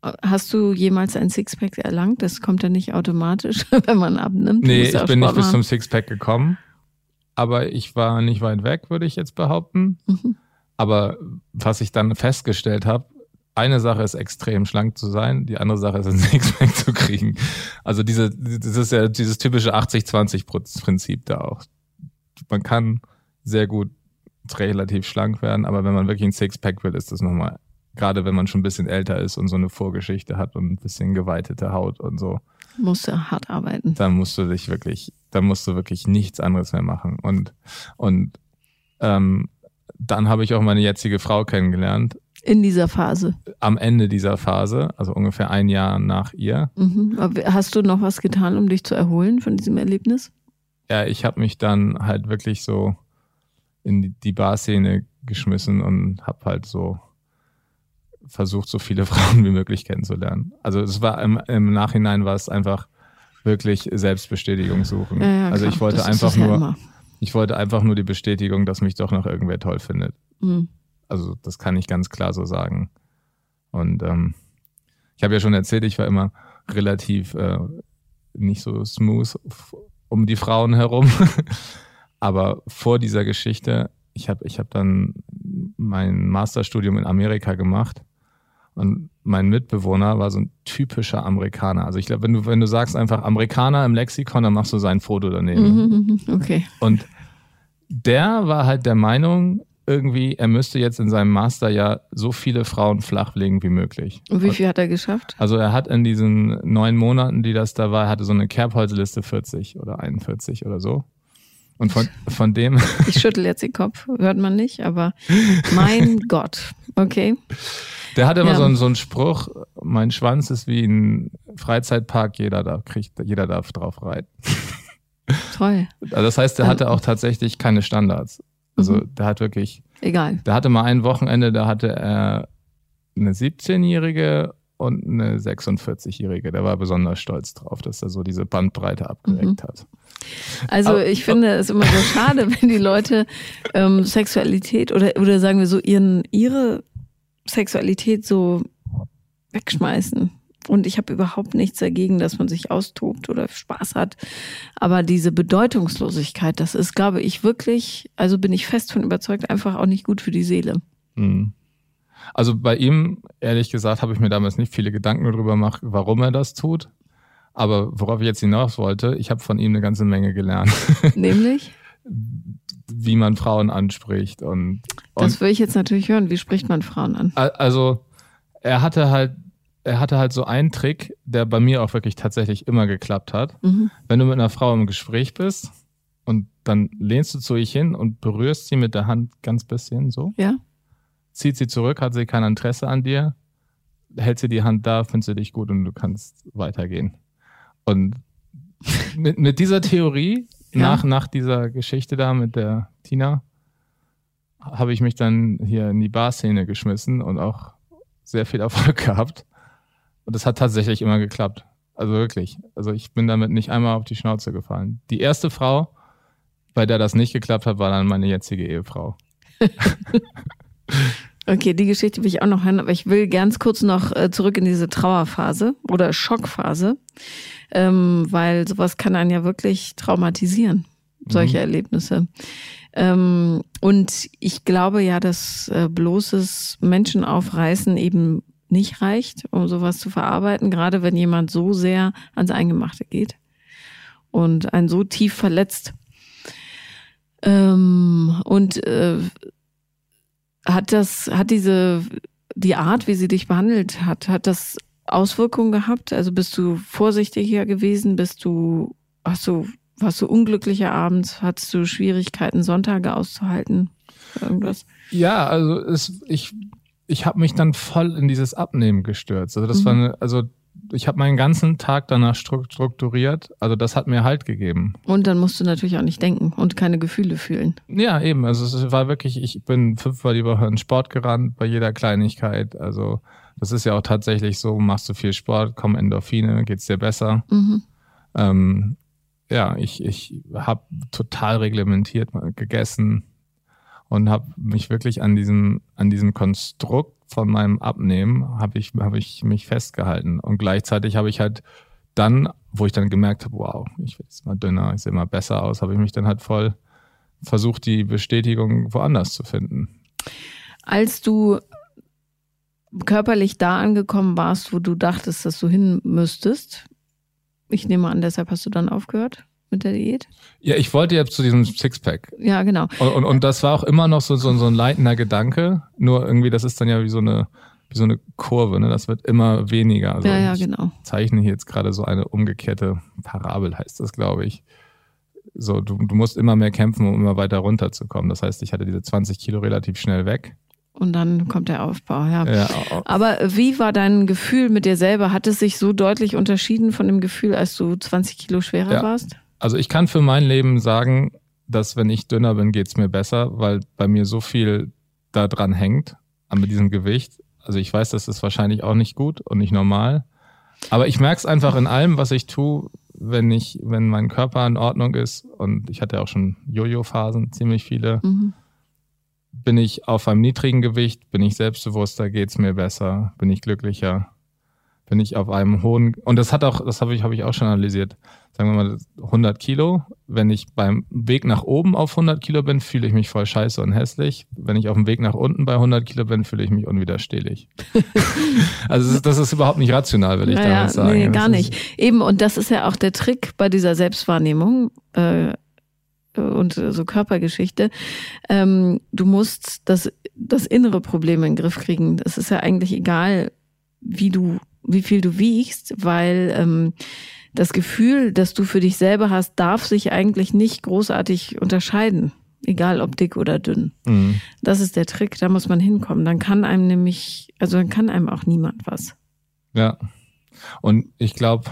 Hast du jemals ein Sixpack erlangt? Das kommt ja nicht automatisch, wenn man abnimmt. Nee, ich bin nicht bis zum Sixpack gekommen. Aber ich war nicht weit weg, würde ich jetzt behaupten. Mhm. Aber was ich dann festgestellt habe, eine Sache ist extrem schlank zu sein, die andere Sache ist ein Sixpack zu kriegen. Also diese, das ist ja dieses typische 80-20-Prinzip da auch. Man kann sehr gut relativ schlank werden, aber wenn man wirklich ein Sixpack will, ist das nochmal gerade wenn man schon ein bisschen älter ist und so eine Vorgeschichte hat und ein bisschen geweitete Haut und so. Musst du hart arbeiten. Dann musst du dich wirklich, dann musst du wirklich nichts anderes mehr machen. Und, und ähm, dann habe ich auch meine jetzige Frau kennengelernt. In dieser Phase. Am Ende dieser Phase, also ungefähr ein Jahr nach ihr. Mhm. Hast du noch was getan, um dich zu erholen von diesem Erlebnis? Ja, ich habe mich dann halt wirklich so in die Barszene geschmissen und habe halt so versucht, so viele Frauen wie möglich kennenzulernen. Also es war im, im Nachhinein war es einfach wirklich Selbstbestätigung suchen. Ja, ja, also ich wollte das einfach nur, ja ich wollte einfach nur die Bestätigung, dass mich doch noch irgendwer toll findet. Mhm. Also das kann ich ganz klar so sagen. Und ähm, ich habe ja schon erzählt, ich war immer relativ äh, nicht so smooth um die Frauen herum. Aber vor dieser Geschichte, ich habe ich hab dann mein Masterstudium in Amerika gemacht und mein Mitbewohner war so ein typischer Amerikaner. Also ich glaube, wenn du, wenn du sagst einfach Amerikaner im Lexikon, dann machst du sein Foto daneben. Mhm, mhm, okay. Und der war halt der Meinung, irgendwie, er müsste jetzt in seinem Masterjahr so viele Frauen flachlegen wie möglich. Und wie viel hat er geschafft? Also er hat in diesen neun Monaten, die das da war, hatte so eine Kerbholzliste 40 oder 41 oder so. Und von, von dem. Ich schüttel jetzt den Kopf, hört man nicht, aber mein Gott, okay. Der hat immer ja. so, einen, so einen Spruch, mein Schwanz ist wie ein Freizeitpark, jeder darf, kriegt, jeder darf drauf reiten. Toll. Also das heißt, der hatte auch tatsächlich keine Standards. Also mhm. der hat wirklich. Egal. Der hatte mal ein Wochenende, da hatte er eine 17-Jährige und eine 46-Jährige. Der war besonders stolz drauf, dass er so diese Bandbreite abgedeckt mhm. hat. Also Aber, ich finde es immer so schade, wenn die Leute ähm, Sexualität oder, oder sagen wir so ihren, ihre Sexualität so wegschmeißen. Und ich habe überhaupt nichts dagegen, dass man sich austobt oder Spaß hat. Aber diese Bedeutungslosigkeit, das ist, glaube ich, wirklich, also bin ich fest von überzeugt, einfach auch nicht gut für die Seele. Mhm. Also bei ihm, ehrlich gesagt, habe ich mir damals nicht viele Gedanken darüber gemacht, warum er das tut. Aber worauf ich jetzt hinaus wollte, ich habe von ihm eine ganze Menge gelernt. Nämlich? Wie man Frauen anspricht. Und, und das will ich jetzt natürlich hören. Wie spricht man Frauen an? Also, er hatte halt, er hatte halt so einen Trick, der bei mir auch wirklich tatsächlich immer geklappt hat. Mhm. Wenn du mit einer Frau im Gespräch bist und dann lehnst du zu ihr hin und berührst sie mit der Hand ganz bisschen so. Ja. Zieht sie zurück, hat sie kein Interesse an dir, hält sie die Hand da, findest du dich gut und du kannst weitergehen. Und mit, mit dieser Theorie, ja. nach, nach dieser Geschichte da mit der Tina, habe ich mich dann hier in die Barszene geschmissen und auch sehr viel Erfolg gehabt. Und das hat tatsächlich immer geklappt. Also wirklich. Also ich bin damit nicht einmal auf die Schnauze gefallen. Die erste Frau, bei der das nicht geklappt hat, war dann meine jetzige Ehefrau. Okay, die Geschichte will ich auch noch hören, aber ich will ganz kurz noch äh, zurück in diese Trauerphase oder Schockphase, ähm, weil sowas kann einen ja wirklich traumatisieren, solche mhm. Erlebnisse. Ähm, und ich glaube ja, dass äh, bloßes Menschenaufreißen eben nicht reicht, um sowas zu verarbeiten, gerade wenn jemand so sehr ans Eingemachte geht und einen so tief verletzt. Ähm, und äh, hat das, hat diese, die Art, wie sie dich behandelt hat, hat das Auswirkungen gehabt? Also bist du vorsichtiger gewesen? Bist du, hast du, warst du unglücklicher abends? Hattest du Schwierigkeiten, Sonntage auszuhalten? Irgendwas? Ja, also es, ich, ich habe mich dann voll in dieses Abnehmen gestürzt. Also das mhm. war, eine, also ich habe meinen ganzen Tag danach strukturiert. Also das hat mir Halt gegeben. Und dann musst du natürlich auch nicht denken und keine Gefühle fühlen. Ja, eben. Also es war wirklich, ich bin fünfmal die Woche in Sport gerannt bei jeder Kleinigkeit. Also das ist ja auch tatsächlich so, machst du viel Sport, kommen Endorphine, geht's dir besser. Mhm. Ähm, ja, ich, ich habe total reglementiert gegessen und habe mich wirklich an diesem, an diesem Konstrukt von meinem Abnehmen habe ich, habe ich mich festgehalten. Und gleichzeitig habe ich halt dann, wo ich dann gemerkt habe, wow, ich werde jetzt mal dünner, ich sehe mal besser aus, habe ich mich dann halt voll versucht, die Bestätigung woanders zu finden. Als du körperlich da angekommen warst, wo du dachtest, dass du hin müsstest, ich nehme an, deshalb hast du dann aufgehört? Mit der Diät? Ja, ich wollte jetzt zu diesem Sixpack. Ja, genau. Und, und, und das war auch immer noch so, so, so ein leitender Gedanke. Nur irgendwie, das ist dann ja wie so eine, wie so eine Kurve, ne? Das wird immer weniger. Also ja, ja, genau. Ich zeichne hier jetzt gerade so eine umgekehrte Parabel, heißt das, glaube ich. So, du, du musst immer mehr kämpfen, um immer weiter runterzukommen. Das heißt, ich hatte diese 20 Kilo relativ schnell weg. Und dann kommt der Aufbau, ja. ja. Aber wie war dein Gefühl mit dir selber? Hat es sich so deutlich unterschieden von dem Gefühl, als du 20 Kilo schwerer ja. warst? Also ich kann für mein Leben sagen, dass wenn ich dünner bin, geht's mir besser, weil bei mir so viel da dran hängt, mit diesem Gewicht. Also ich weiß, das ist wahrscheinlich auch nicht gut und nicht normal. Aber ich merke es einfach in allem, was ich tue, wenn ich, wenn mein Körper in Ordnung ist. Und ich hatte auch schon Jojo-Phasen, ziemlich viele, mhm. bin ich auf einem niedrigen Gewicht, bin ich selbstbewusster, geht's mir besser, bin ich glücklicher? Bin ich auf einem hohen, und das hat auch, das habe ich, habe ich auch schon analysiert, sagen wir mal 100 Kilo. Wenn ich beim Weg nach oben auf 100 Kilo bin, fühle ich mich voll scheiße und hässlich. Wenn ich auf dem Weg nach unten bei 100 Kilo bin, fühle ich mich unwiderstehlich. also das ist, das ist, überhaupt nicht rational, will ich naja, damit sagen. Nee, gar nicht. Eben, und das ist ja auch der Trick bei dieser Selbstwahrnehmung. Äh, und so Körpergeschichte. Ähm, du musst das, das innere Problem in den Griff kriegen. Es ist ja eigentlich egal, wie du wie viel du wiegst, weil ähm, das Gefühl, das du für dich selber hast, darf sich eigentlich nicht großartig unterscheiden. Egal ob dick oder dünn. Mhm. Das ist der Trick, da muss man hinkommen. Dann kann einem nämlich, also dann kann einem auch niemand was. Ja. Und ich glaube,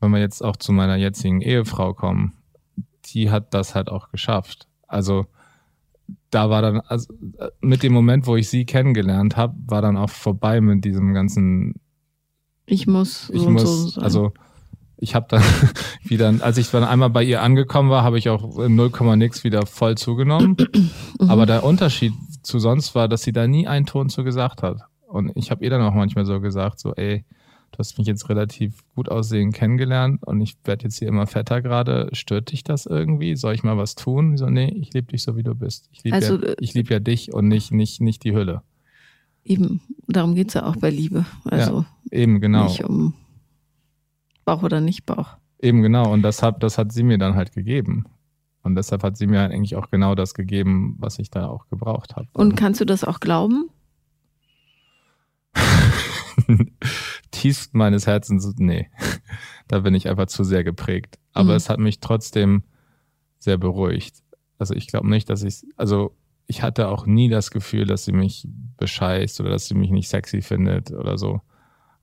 wenn wir jetzt auch zu meiner jetzigen Ehefrau kommen, die hat das halt auch geschafft. Also da war dann, also mit dem Moment, wo ich sie kennengelernt habe, war dann auch vorbei mit diesem ganzen ich muss so ich und muss, so. Also ich habe dann wieder, als ich dann einmal bei ihr angekommen war, habe ich auch 0, nix wieder voll zugenommen. Mhm. Aber der Unterschied zu sonst war, dass sie da nie einen Ton zu gesagt hat. Und ich habe ihr dann auch manchmal so gesagt, so, ey, du hast mich jetzt relativ gut aussehen kennengelernt und ich werde jetzt hier immer fetter gerade. Stört dich das irgendwie? Soll ich mal was tun? So, nee, ich liebe dich so, wie du bist. Ich liebe Also, ja, äh, ich lieb ja dich und nicht, nicht, nicht die Hülle. Eben, darum geht's ja auch bei Liebe. Also Eben, genau. nicht um Bauch oder nicht Bauch. Eben, genau. Und das hat, das hat sie mir dann halt gegeben. Und deshalb hat sie mir eigentlich auch genau das gegeben, was ich da auch gebraucht habe. Und kannst du das auch glauben? tiefst meines Herzens, nee, da bin ich einfach zu sehr geprägt. Aber Mhm. es hat mich trotzdem sehr beruhigt. Also ich glaube nicht, dass ich, also ich hatte auch nie das Gefühl, dass sie mich bescheißt oder dass sie mich nicht sexy findet oder so.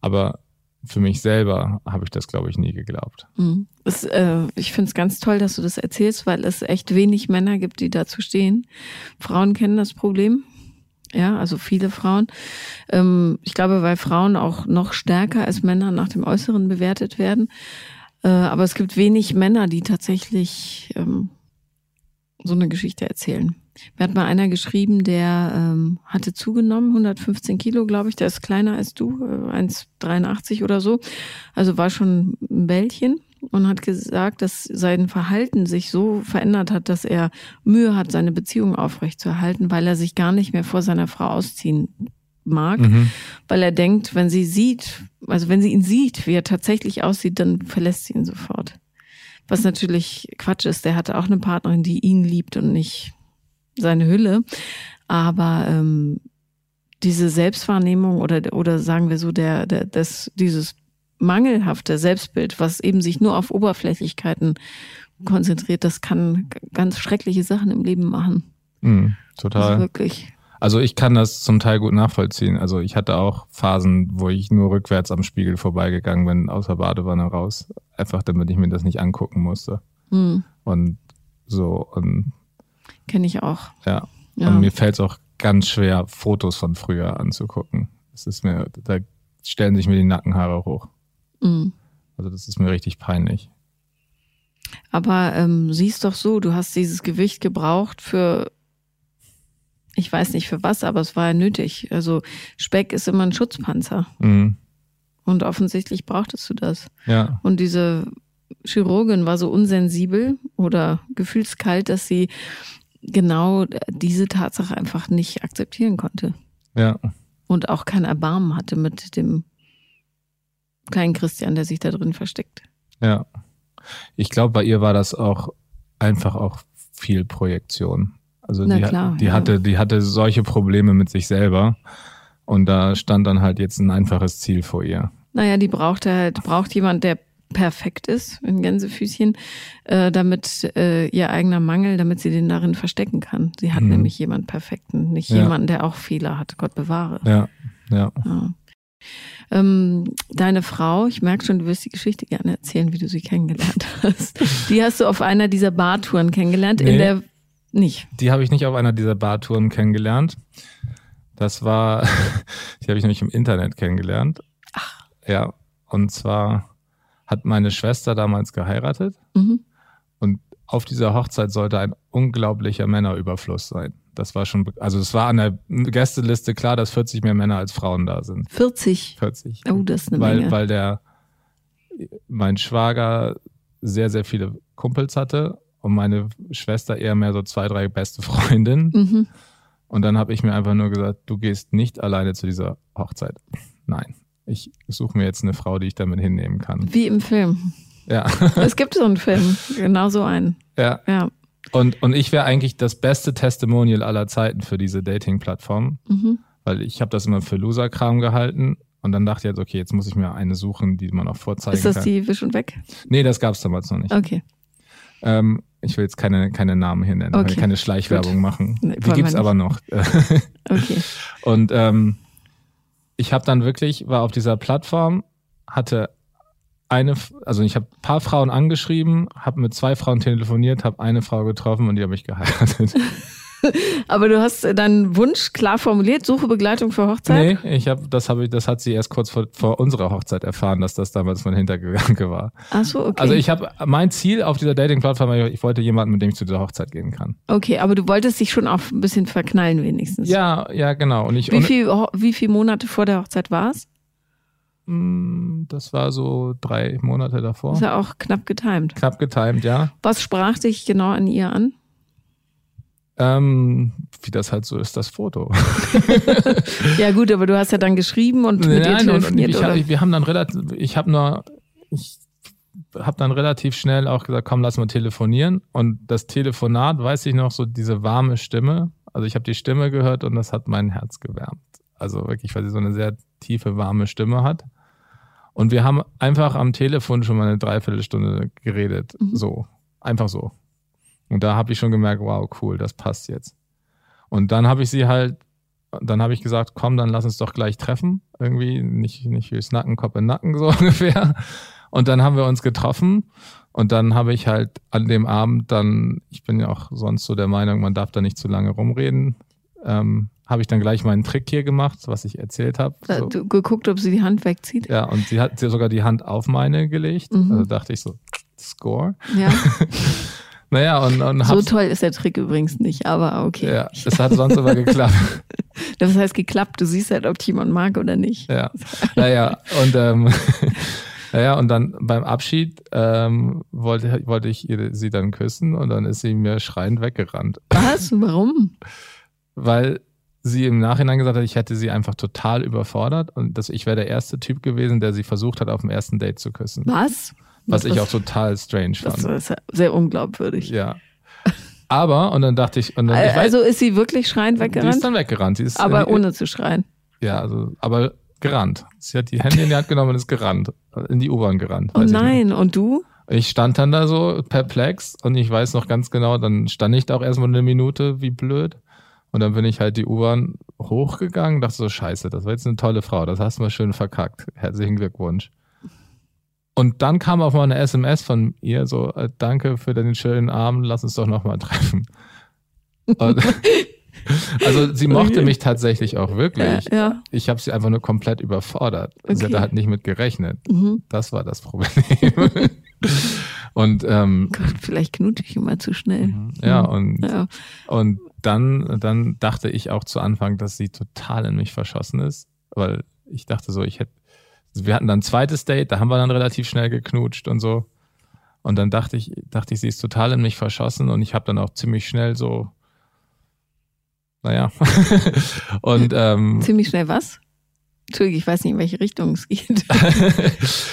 Aber für mich selber habe ich das, glaube ich, nie geglaubt. Mhm. Es, äh, ich finde es ganz toll, dass du das erzählst, weil es echt wenig Männer gibt, die dazu stehen. Frauen kennen das Problem. Ja, also viele Frauen. Ähm, ich glaube, weil Frauen auch noch stärker als Männer nach dem Äußeren bewertet werden. Äh, aber es gibt wenig Männer, die tatsächlich ähm, so eine Geschichte erzählen. Mir hat mal einer geschrieben, der ähm, hatte zugenommen, 115 Kilo, glaube ich, der ist kleiner als du, äh, 1,83 oder so. Also war schon ein Bällchen und hat gesagt, dass sein Verhalten sich so verändert hat, dass er Mühe hat, seine Beziehung aufrechtzuerhalten, weil er sich gar nicht mehr vor seiner Frau ausziehen mag, Mhm. weil er denkt, wenn sie sieht, also wenn sie ihn sieht, wie er tatsächlich aussieht, dann verlässt sie ihn sofort. Was natürlich Quatsch ist. Der hatte auch eine Partnerin, die ihn liebt und nicht seine Hülle. Aber ähm, diese Selbstwahrnehmung oder oder sagen wir so der, der das dieses mangelhafte Selbstbild, was eben sich nur auf Oberflächlichkeiten konzentriert, das kann ganz schreckliche Sachen im Leben machen. Also total. wirklich. Also ich kann das zum Teil gut nachvollziehen. Also ich hatte auch Phasen, wo ich nur rückwärts am Spiegel vorbeigegangen bin, aus der Badewanne raus. Einfach damit ich mir das nicht angucken musste. Hm, Und so, und Kenne ich auch. ja. Ja. Und mir fällt es auch ganz schwer, Fotos von früher anzugucken. Das ist mir, da stellen sich mir die Nackenhaare hoch. Hm. Also das ist mir richtig peinlich. Aber ähm, siehst doch so, du hast dieses Gewicht gebraucht für, ich weiß nicht für was, aber es war ja nötig. Also Speck ist immer ein Schutzpanzer Mhm. und offensichtlich brauchtest du das. Ja, Und diese Chirurgin war so unsensibel oder gefühlskalt, dass sie genau diese Tatsache einfach nicht akzeptieren konnte ja, und auch kein Erbarmen hatte mit dem kleinen Christian, der sich da drin versteckt. ja. Ich glaube, bei ihr war das auch einfach auch viel Projektion. Also Na die, klar, die ja. hatte, die hatte solche Probleme mit sich selber. Und da stand dann halt jetzt ein einfaches Ziel vor ihr. Naja, die braucht halt, braucht jemand, der perfekt ist, in Gänsefüßchen, äh, damit äh, ihr eigener Mangel, damit sie den darin verstecken kann. Sie hat Mhm. nämlich jemand Perfekten, nicht Ja. jemanden, der auch Fehler hat. Gott bewahre. Ja, ja. Ja. Ähm, deine Frau, ich merke schon, du wirst die Geschichte gerne erzählen, wie du sie kennengelernt hast. Die hast du auf einer dieser Bartouren kennengelernt, Nee. in der nicht. Die habe ich nicht auf einer dieser Bartouren kennengelernt. Das war, die habe ich nämlich im Internet kennengelernt. Ach. Ja, und zwar hat meine Schwester damals geheiratet Mhm. und auf dieser Hochzeit sollte ein unglaublicher Männerüberfluss sein. Das war schon, also es war an der Gästeliste klar, dass 40 mehr Männer als Frauen da sind. 40. 40. Oh, das ist eine weil, Menge. weil der, mein Schwager sehr, sehr viele Kumpels hatte und meine Schwester eher mehr so zwei, drei beste Freundinnen. mhm. Und dann habe ich mir einfach nur gesagt, du gehst nicht alleine zu dieser Hochzeit. Nein, ich suche mir jetzt eine Frau, die ich damit hinnehmen kann. Wie im Film. Ja, Es gibt so einen Film, genau so einen. ja. Ja. Und, und ich wäre eigentlich das beste Testimonial aller Zeiten für diese Dating-Plattform, Mhm. weil ich habe das immer für Loser-Kram gehalten. Und dann dachte ich jetzt, okay, jetzt muss ich mir eine suchen, die man auch vorzeigen Ist das kann. die Wisch und Weg? Nee, das gab es damals noch nicht. Okay. Ähm, ich will jetzt keine, keine Namen hier nennen, Okay, keine Schleichwerbung gut. machen. Nee, Die gibt's wir aber noch. Okay. Und ähm, ich habe dann wirklich, war auf dieser Plattform, hatte eine, also ich habe ein paar Frauen angeschrieben, habe mit zwei Frauen telefoniert, habe eine Frau getroffen und die habe ich geheiratet. Aber du hast deinen Wunsch klar formuliert, Suche Begleitung für Hochzeit? nee, ich habe, das habe ich, das hat sie erst kurz vor, vor unserer Hochzeit erfahren, dass das damals mein Hintergedanke war. Ach so, okay. Also ich habe mein Ziel auf dieser Dating-Plattform, ich wollte jemanden, mit dem ich zu dieser Hochzeit gehen kann. okay, aber du wolltest dich schon auf ein bisschen verknallen wenigstens. Ja, ja, genau. Und ich, Wie viel, wie viele Monate vor der Hochzeit war es? Mm, Das war so drei Monate davor. Ist ja auch knapp getimed. Knapp getimt, ja. Was sprach dich genau an ihr an? Ähm, wie das halt so ist, das Foto. Ja gut, aber du hast ja dann geschrieben und mit ihr Nein, und telefoniert, ich, oder? hab- wir haben dann relativ, ich habe nur, ich habe dann relativ schnell auch gesagt, komm, lass mal telefonieren. Und das Telefonat, weiß ich noch, so diese warme Stimme. Also ich habe die Stimme gehört und das hat mein Herz gewärmt. Also wirklich, weil sie so eine sehr tiefe, warme Stimme hat. Und wir haben einfach am Telefon schon mal eine Dreiviertelstunde geredet. Mhm. So. Einfach so. Und da habe ich schon gemerkt, wow, cool, das passt jetzt. Und dann habe ich sie halt, dann habe ich gesagt, komm, dann lass uns doch gleich treffen. Irgendwie nicht, nicht wie Snacken, Kopf in Nacken, so ungefähr. Und dann haben wir uns getroffen. Und dann habe ich halt an dem Abend dann, ich bin ja auch sonst so der Meinung, man darf da nicht zu lange rumreden, ähm, habe ich dann gleich meinen Trick hier gemacht, was ich erzählt habe. So. Du geguckt, ob sie die Hand wegzieht? Ja, und sie hat sogar die Hand auf meine gelegt. Mhm. Also dachte ich so, Score. Ja. Naja, und, und So toll ist der Trick übrigens nicht, aber okay. ja, es hat sonst aber geklappt. Das heißt geklappt, du siehst halt, ob jemand mag oder nicht. Ja, naja, und ähm, naja, und dann beim Abschied ähm, wollte, wollte ich ihr, sie dann küssen und dann ist sie mir schreiend weggerannt, Was? Warum? weil sie im Nachhinein gesagt hat, ich hätte sie einfach total überfordert und dass ich wäre der erste Typ gewesen, der sie versucht hat, auf dem ersten Date zu küssen. Was? Was das, ich auch total strange Das fand. ist ja sehr unglaubwürdig. Ja. Aber, und dann dachte ich, und dann, ich weiß, Also ist sie wirklich schreiend die ist weggerannt? dann weggerannt. Sie ist Aber in- ohne zu schreien. Ja, also, aber gerannt. Sie hat die Hände in die Hand genommen und ist gerannt. In die U-Bahn gerannt. Oh nein, und du? Ich stand dann da so perplex und ich weiß noch ganz genau, dann stand ich da auch erstmal eine Minute, wie blöd. Und dann bin ich halt die U-Bahn hochgegangen, dachte so, scheiße, das war jetzt eine tolle Frau, das hast du mal schön verkackt. Herzlichen Glückwunsch. Und dann kam auch mal eine SMS von ihr, so, äh, danke für den schönen Abend, lass uns doch nochmal treffen. Und, also sie mochte Okay. mich tatsächlich auch wirklich. Ja, ja. Ich habe sie einfach nur komplett überfordert. Sie Okay. hatte halt nicht mit gerechnet. Mhm. Das war das Problem. und ähm, Gott, vielleicht knute ich immer zu schnell. ja, und, Mhm. Ja. und dann, dann dachte ich auch zu Anfang, dass sie total in mich verschossen ist, weil ich dachte so, ich hätte, wir hatten dann ein zweites Date, da haben wir dann relativ schnell geknutscht und so. Und dann dachte ich, dachte ich, sie ist total in mich verschossen und ich habe dann auch ziemlich schnell so, naja. und ähm, Ziemlich schnell was? Entschuldigung, ich weiß nicht, in welche Richtung es geht.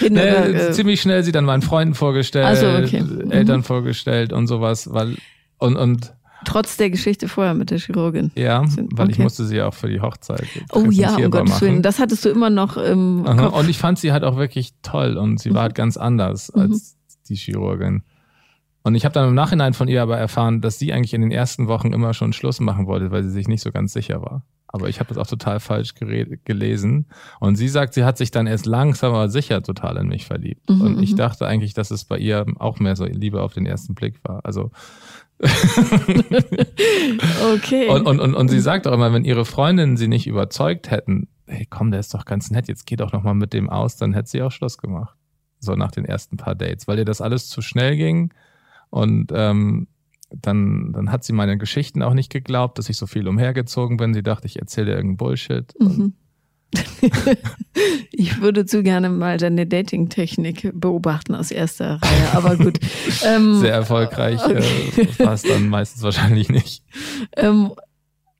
Nee, über, äh, ziemlich schnell sie dann meinen Freunden vorgestellt, so, okay. Mhm. Eltern vorgestellt und sowas, weil und und trotz der Geschichte vorher mit der Chirurgin. ja, weil ich okay. musste sie auch für die Hochzeit Oh ja, um Gottes Willen. Das hattest du immer noch im Aha, Kopf. Und ich fand sie halt auch wirklich toll und sie war halt ganz anders Mhm. als die Chirurgin. Und ich habe dann im Nachhinein von ihr aber erfahren, dass sie eigentlich in den ersten Wochen immer schon Schluss machen wollte, weil sie sich nicht so ganz sicher war. Aber ich habe das auch total falsch gelesen. Und sie sagt, sie hat sich dann erst langsam aber sicher total in mich verliebt. Mhm, und ich mhm. dachte eigentlich, dass es bei ihr auch mehr so Liebe auf den ersten Blick war. Also Okay. und, und, und, und sie sagt auch immer, wenn ihre Freundinnen sie nicht überzeugt hätten, hey komm, der ist doch ganz nett, jetzt geh doch noch mal mit dem aus, dann hätte sie auch Schluss gemacht. So nach den ersten paar Dates, weil ihr das alles zu schnell ging. Und ähm, dann, dann hat sie meine Geschichten auch nicht geglaubt, dass ich so viel umhergezogen bin. Sie dachte, ich erzähle irgendeinen Bullshit. Mhm. ich würde zu gerne mal deine Dating-Technik beobachten aus erster Reihe, aber gut. Ähm, sehr erfolgreich okay. äh, war es dann meistens wahrscheinlich nicht. ähm,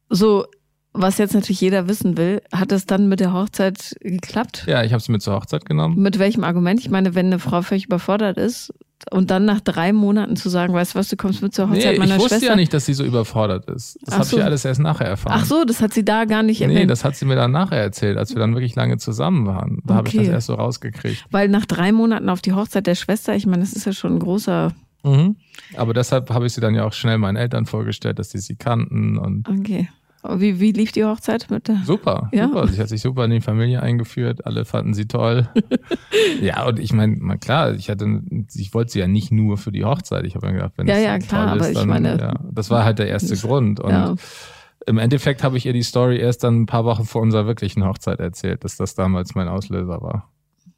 so, was jetzt natürlich jeder wissen will, hat es dann mit der Hochzeit geklappt? Ja, ich habe sie mit zur Hochzeit genommen. Mit welchem Argument? Ich meine, wenn eine Frau völlig überfordert ist und dann nach drei Monaten zu sagen, weißt du was, du kommst mit zur Nee, Hochzeit ich meiner wusste Schwester. ja nicht, dass sie so überfordert ist. Das habe so. ich ja alles erst nachher erfahren. Ach so, das hat sie da gar nicht Nee, erwähnt. das hat sie mir dann nachher erzählt, als wir dann wirklich lange zusammen waren. Da habe ich Okay. das erst so rausgekriegt. Weil nach drei Monaten auf die Hochzeit der Schwester, ich meine, das ist ja schon ein großer. Mhm. Aber deshalb habe ich sie dann ja auch schnell meinen Eltern vorgestellt, dass die sie kannten und Okay. Aber Wie, wie lief die Hochzeit mit der? super, Ja. super. Sie hat sich super in die Familie eingeführt, alle fanden sie toll. ja, und ich meine, klar, ich hatte, ich wollte sie ja nicht nur für die Hochzeit. Ich habe mir gedacht, wenn Ja, es ja, klar, toll aber ist, ich dann, meine- ja, das war halt der erste Grund. Und Ja. im Endeffekt habe ich ihr die Story erst dann ein paar Wochen vor unserer wirklichen Hochzeit erzählt, dass das damals mein Auslöser war.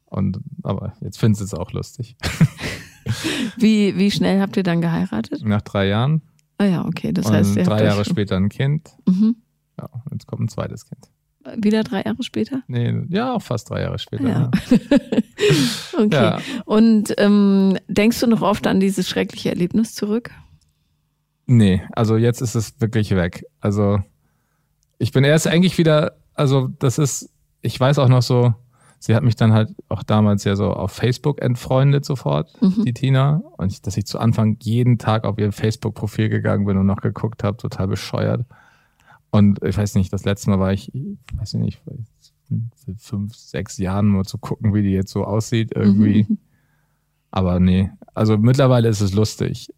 Und aber jetzt finden sie es auch lustig. Wie, wie schnell habt ihr dann geheiratet? Nach drei Jahren Ah ja, okay. Das und heißt, ihr drei Jahre später ein Kind. Mhm. Ja, jetzt kommt ein zweites Kind. Wieder drei Jahre später? Nee, ja, auch fast drei Jahre später. Ja. Ja. okay. Ja. Und ähm, denkst du noch oft an dieses schreckliche Erlebnis zurück? Nee, also jetzt ist es wirklich weg. Also ich bin erst eigentlich wieder, also das ist, ich weiß auch noch so, sie hat mich dann halt auch damals ja so auf Facebook entfreundet sofort, Mhm. die Tina. Und ich, dass ich zu Anfang jeden Tag auf ihr Facebook-Profil gegangen bin und noch geguckt habe, total bescheuert. Und ich weiß nicht, das letzte Mal war ich, weiß ich nicht, fünf, sechs Jahren mal zu gucken, wie die jetzt so aussieht irgendwie. Mhm. Aber nee, also mittlerweile ist es lustig.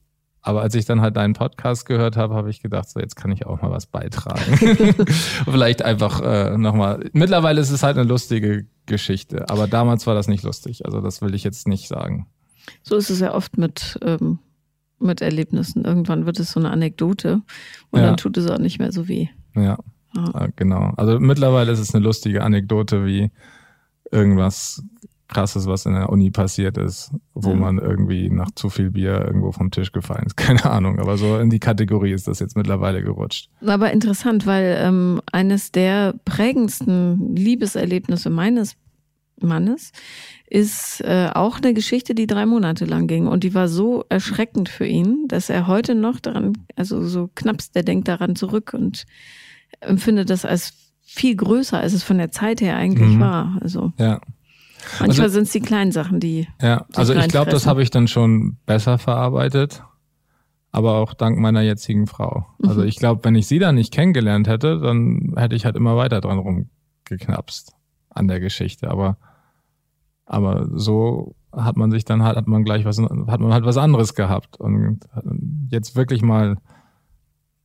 Aber als ich dann halt deinen Podcast gehört habe, habe ich gedacht, so jetzt kann ich auch mal was beitragen. Vielleicht einfach äh, nochmal. Mittlerweile ist es halt eine lustige Geschichte, aber damals war das nicht lustig. Also das will ich jetzt nicht sagen. So ist es ja oft mit, ähm, mit Erlebnissen. Irgendwann wird es so eine Anekdote und Ja. dann tut es auch nicht mehr so weh. Ja, Ja. äh, genau. Also mittlerweile ist es eine lustige Anekdote, wie irgendwas krasses, was in der Uni passiert ist, wo Ja. man irgendwie nach zu viel Bier irgendwo vom Tisch gefallen ist. Keine Ahnung, aber so in die Kategorie ist das jetzt mittlerweile gerutscht. Aber interessant, weil ähm, eines der prägendsten Liebeserlebnisse meines Mannes ist äh, auch eine Geschichte, die drei Monate lang ging. Und die war so erschreckend für ihn, dass er heute noch daran, also so knappst, der denkt daran zurück und empfindet das als viel größer, als es von der Zeit her eigentlich Mhm. war. Also Ja. Manchmal Also- sind es die kleinen Sachen, die. Ja, also ich glaube, das habe ich dann schon besser verarbeitet, aber auch dank meiner jetzigen Frau. Also Mhm. ich glaube, wenn ich sie dann nicht kennengelernt hätte, dann hätte ich halt immer weiter dran rumgeknapst an der Geschichte. Aber, aber so hat man sich dann halt, hat man gleich was, hat man halt was anderes gehabt und jetzt wirklich mal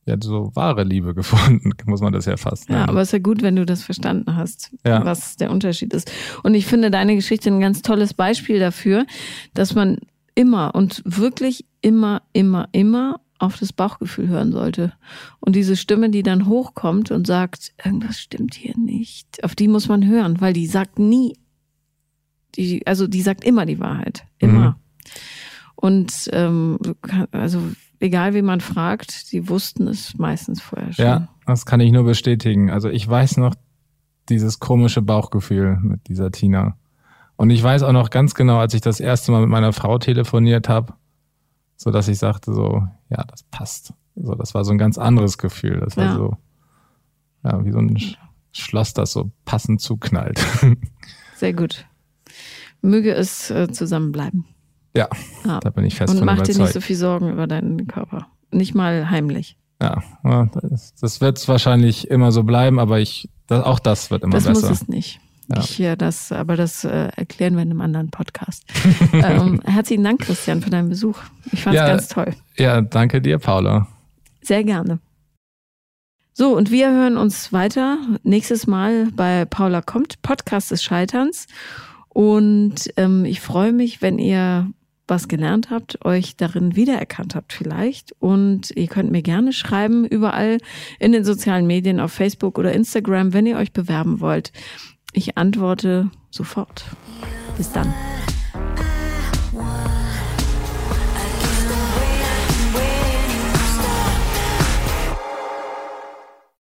jetzt so wahre Liebe gefunden, muss man das ja fast nennen. Ja, aber es ist ja gut, wenn du das verstanden hast, Ja. was der Unterschied ist. Und ich finde deine Geschichte ein ganz tolles Beispiel dafür, dass man immer und wirklich immer, immer, immer auf das Bauchgefühl hören sollte. Und diese Stimme, die dann hochkommt und sagt, irgendwas stimmt hier nicht, auf die muss man hören, weil die sagt nie, die, also die sagt immer die Wahrheit. Immer. Mhm. Und ähm, also egal wie man fragt, die wussten es meistens vorher schon. Ja, das kann ich nur bestätigen. Also ich weiß noch dieses komische Bauchgefühl mit dieser Tina. Und ich weiß auch noch ganz genau, als ich das erste Mal mit meiner Frau telefoniert habe, so dass ich sagte so, ja, das passt. So, das war so ein ganz anderes Gefühl. Das war Ja. so, ja, wie so ein Sch- Schloss, das so passend zuknallt. Sehr gut. Möge es äh, zusammenbleiben. Ja, Ja. da bin ich fest Und mach dir nicht so viel Sorgen über deinen Körper. Nicht mal heimlich. ja, das, das wird wahrscheinlich immer so bleiben, aber ich, das, auch das wird immer das besser. muss es nicht. Ja. Ich, ja, das, aber das äh, erklären wir in einem anderen Podcast. ähm, herzlichen Dank, Christian, für deinen Besuch. Ich fand es Ja. ganz toll. ja, danke dir, Paula. Sehr gerne. So, und wir hören uns weiter nächstes Mal bei Paula kommt, Podcast des Scheiterns. Und ähm, ich freue mich, wenn ihr was gelernt habt, euch darin wiedererkannt habt vielleicht. Und ihr könnt mir gerne schreiben, überall in den sozialen Medien, auf Facebook oder Instagram, wenn ihr euch bewerben wollt. Ich antworte sofort. Bis dann.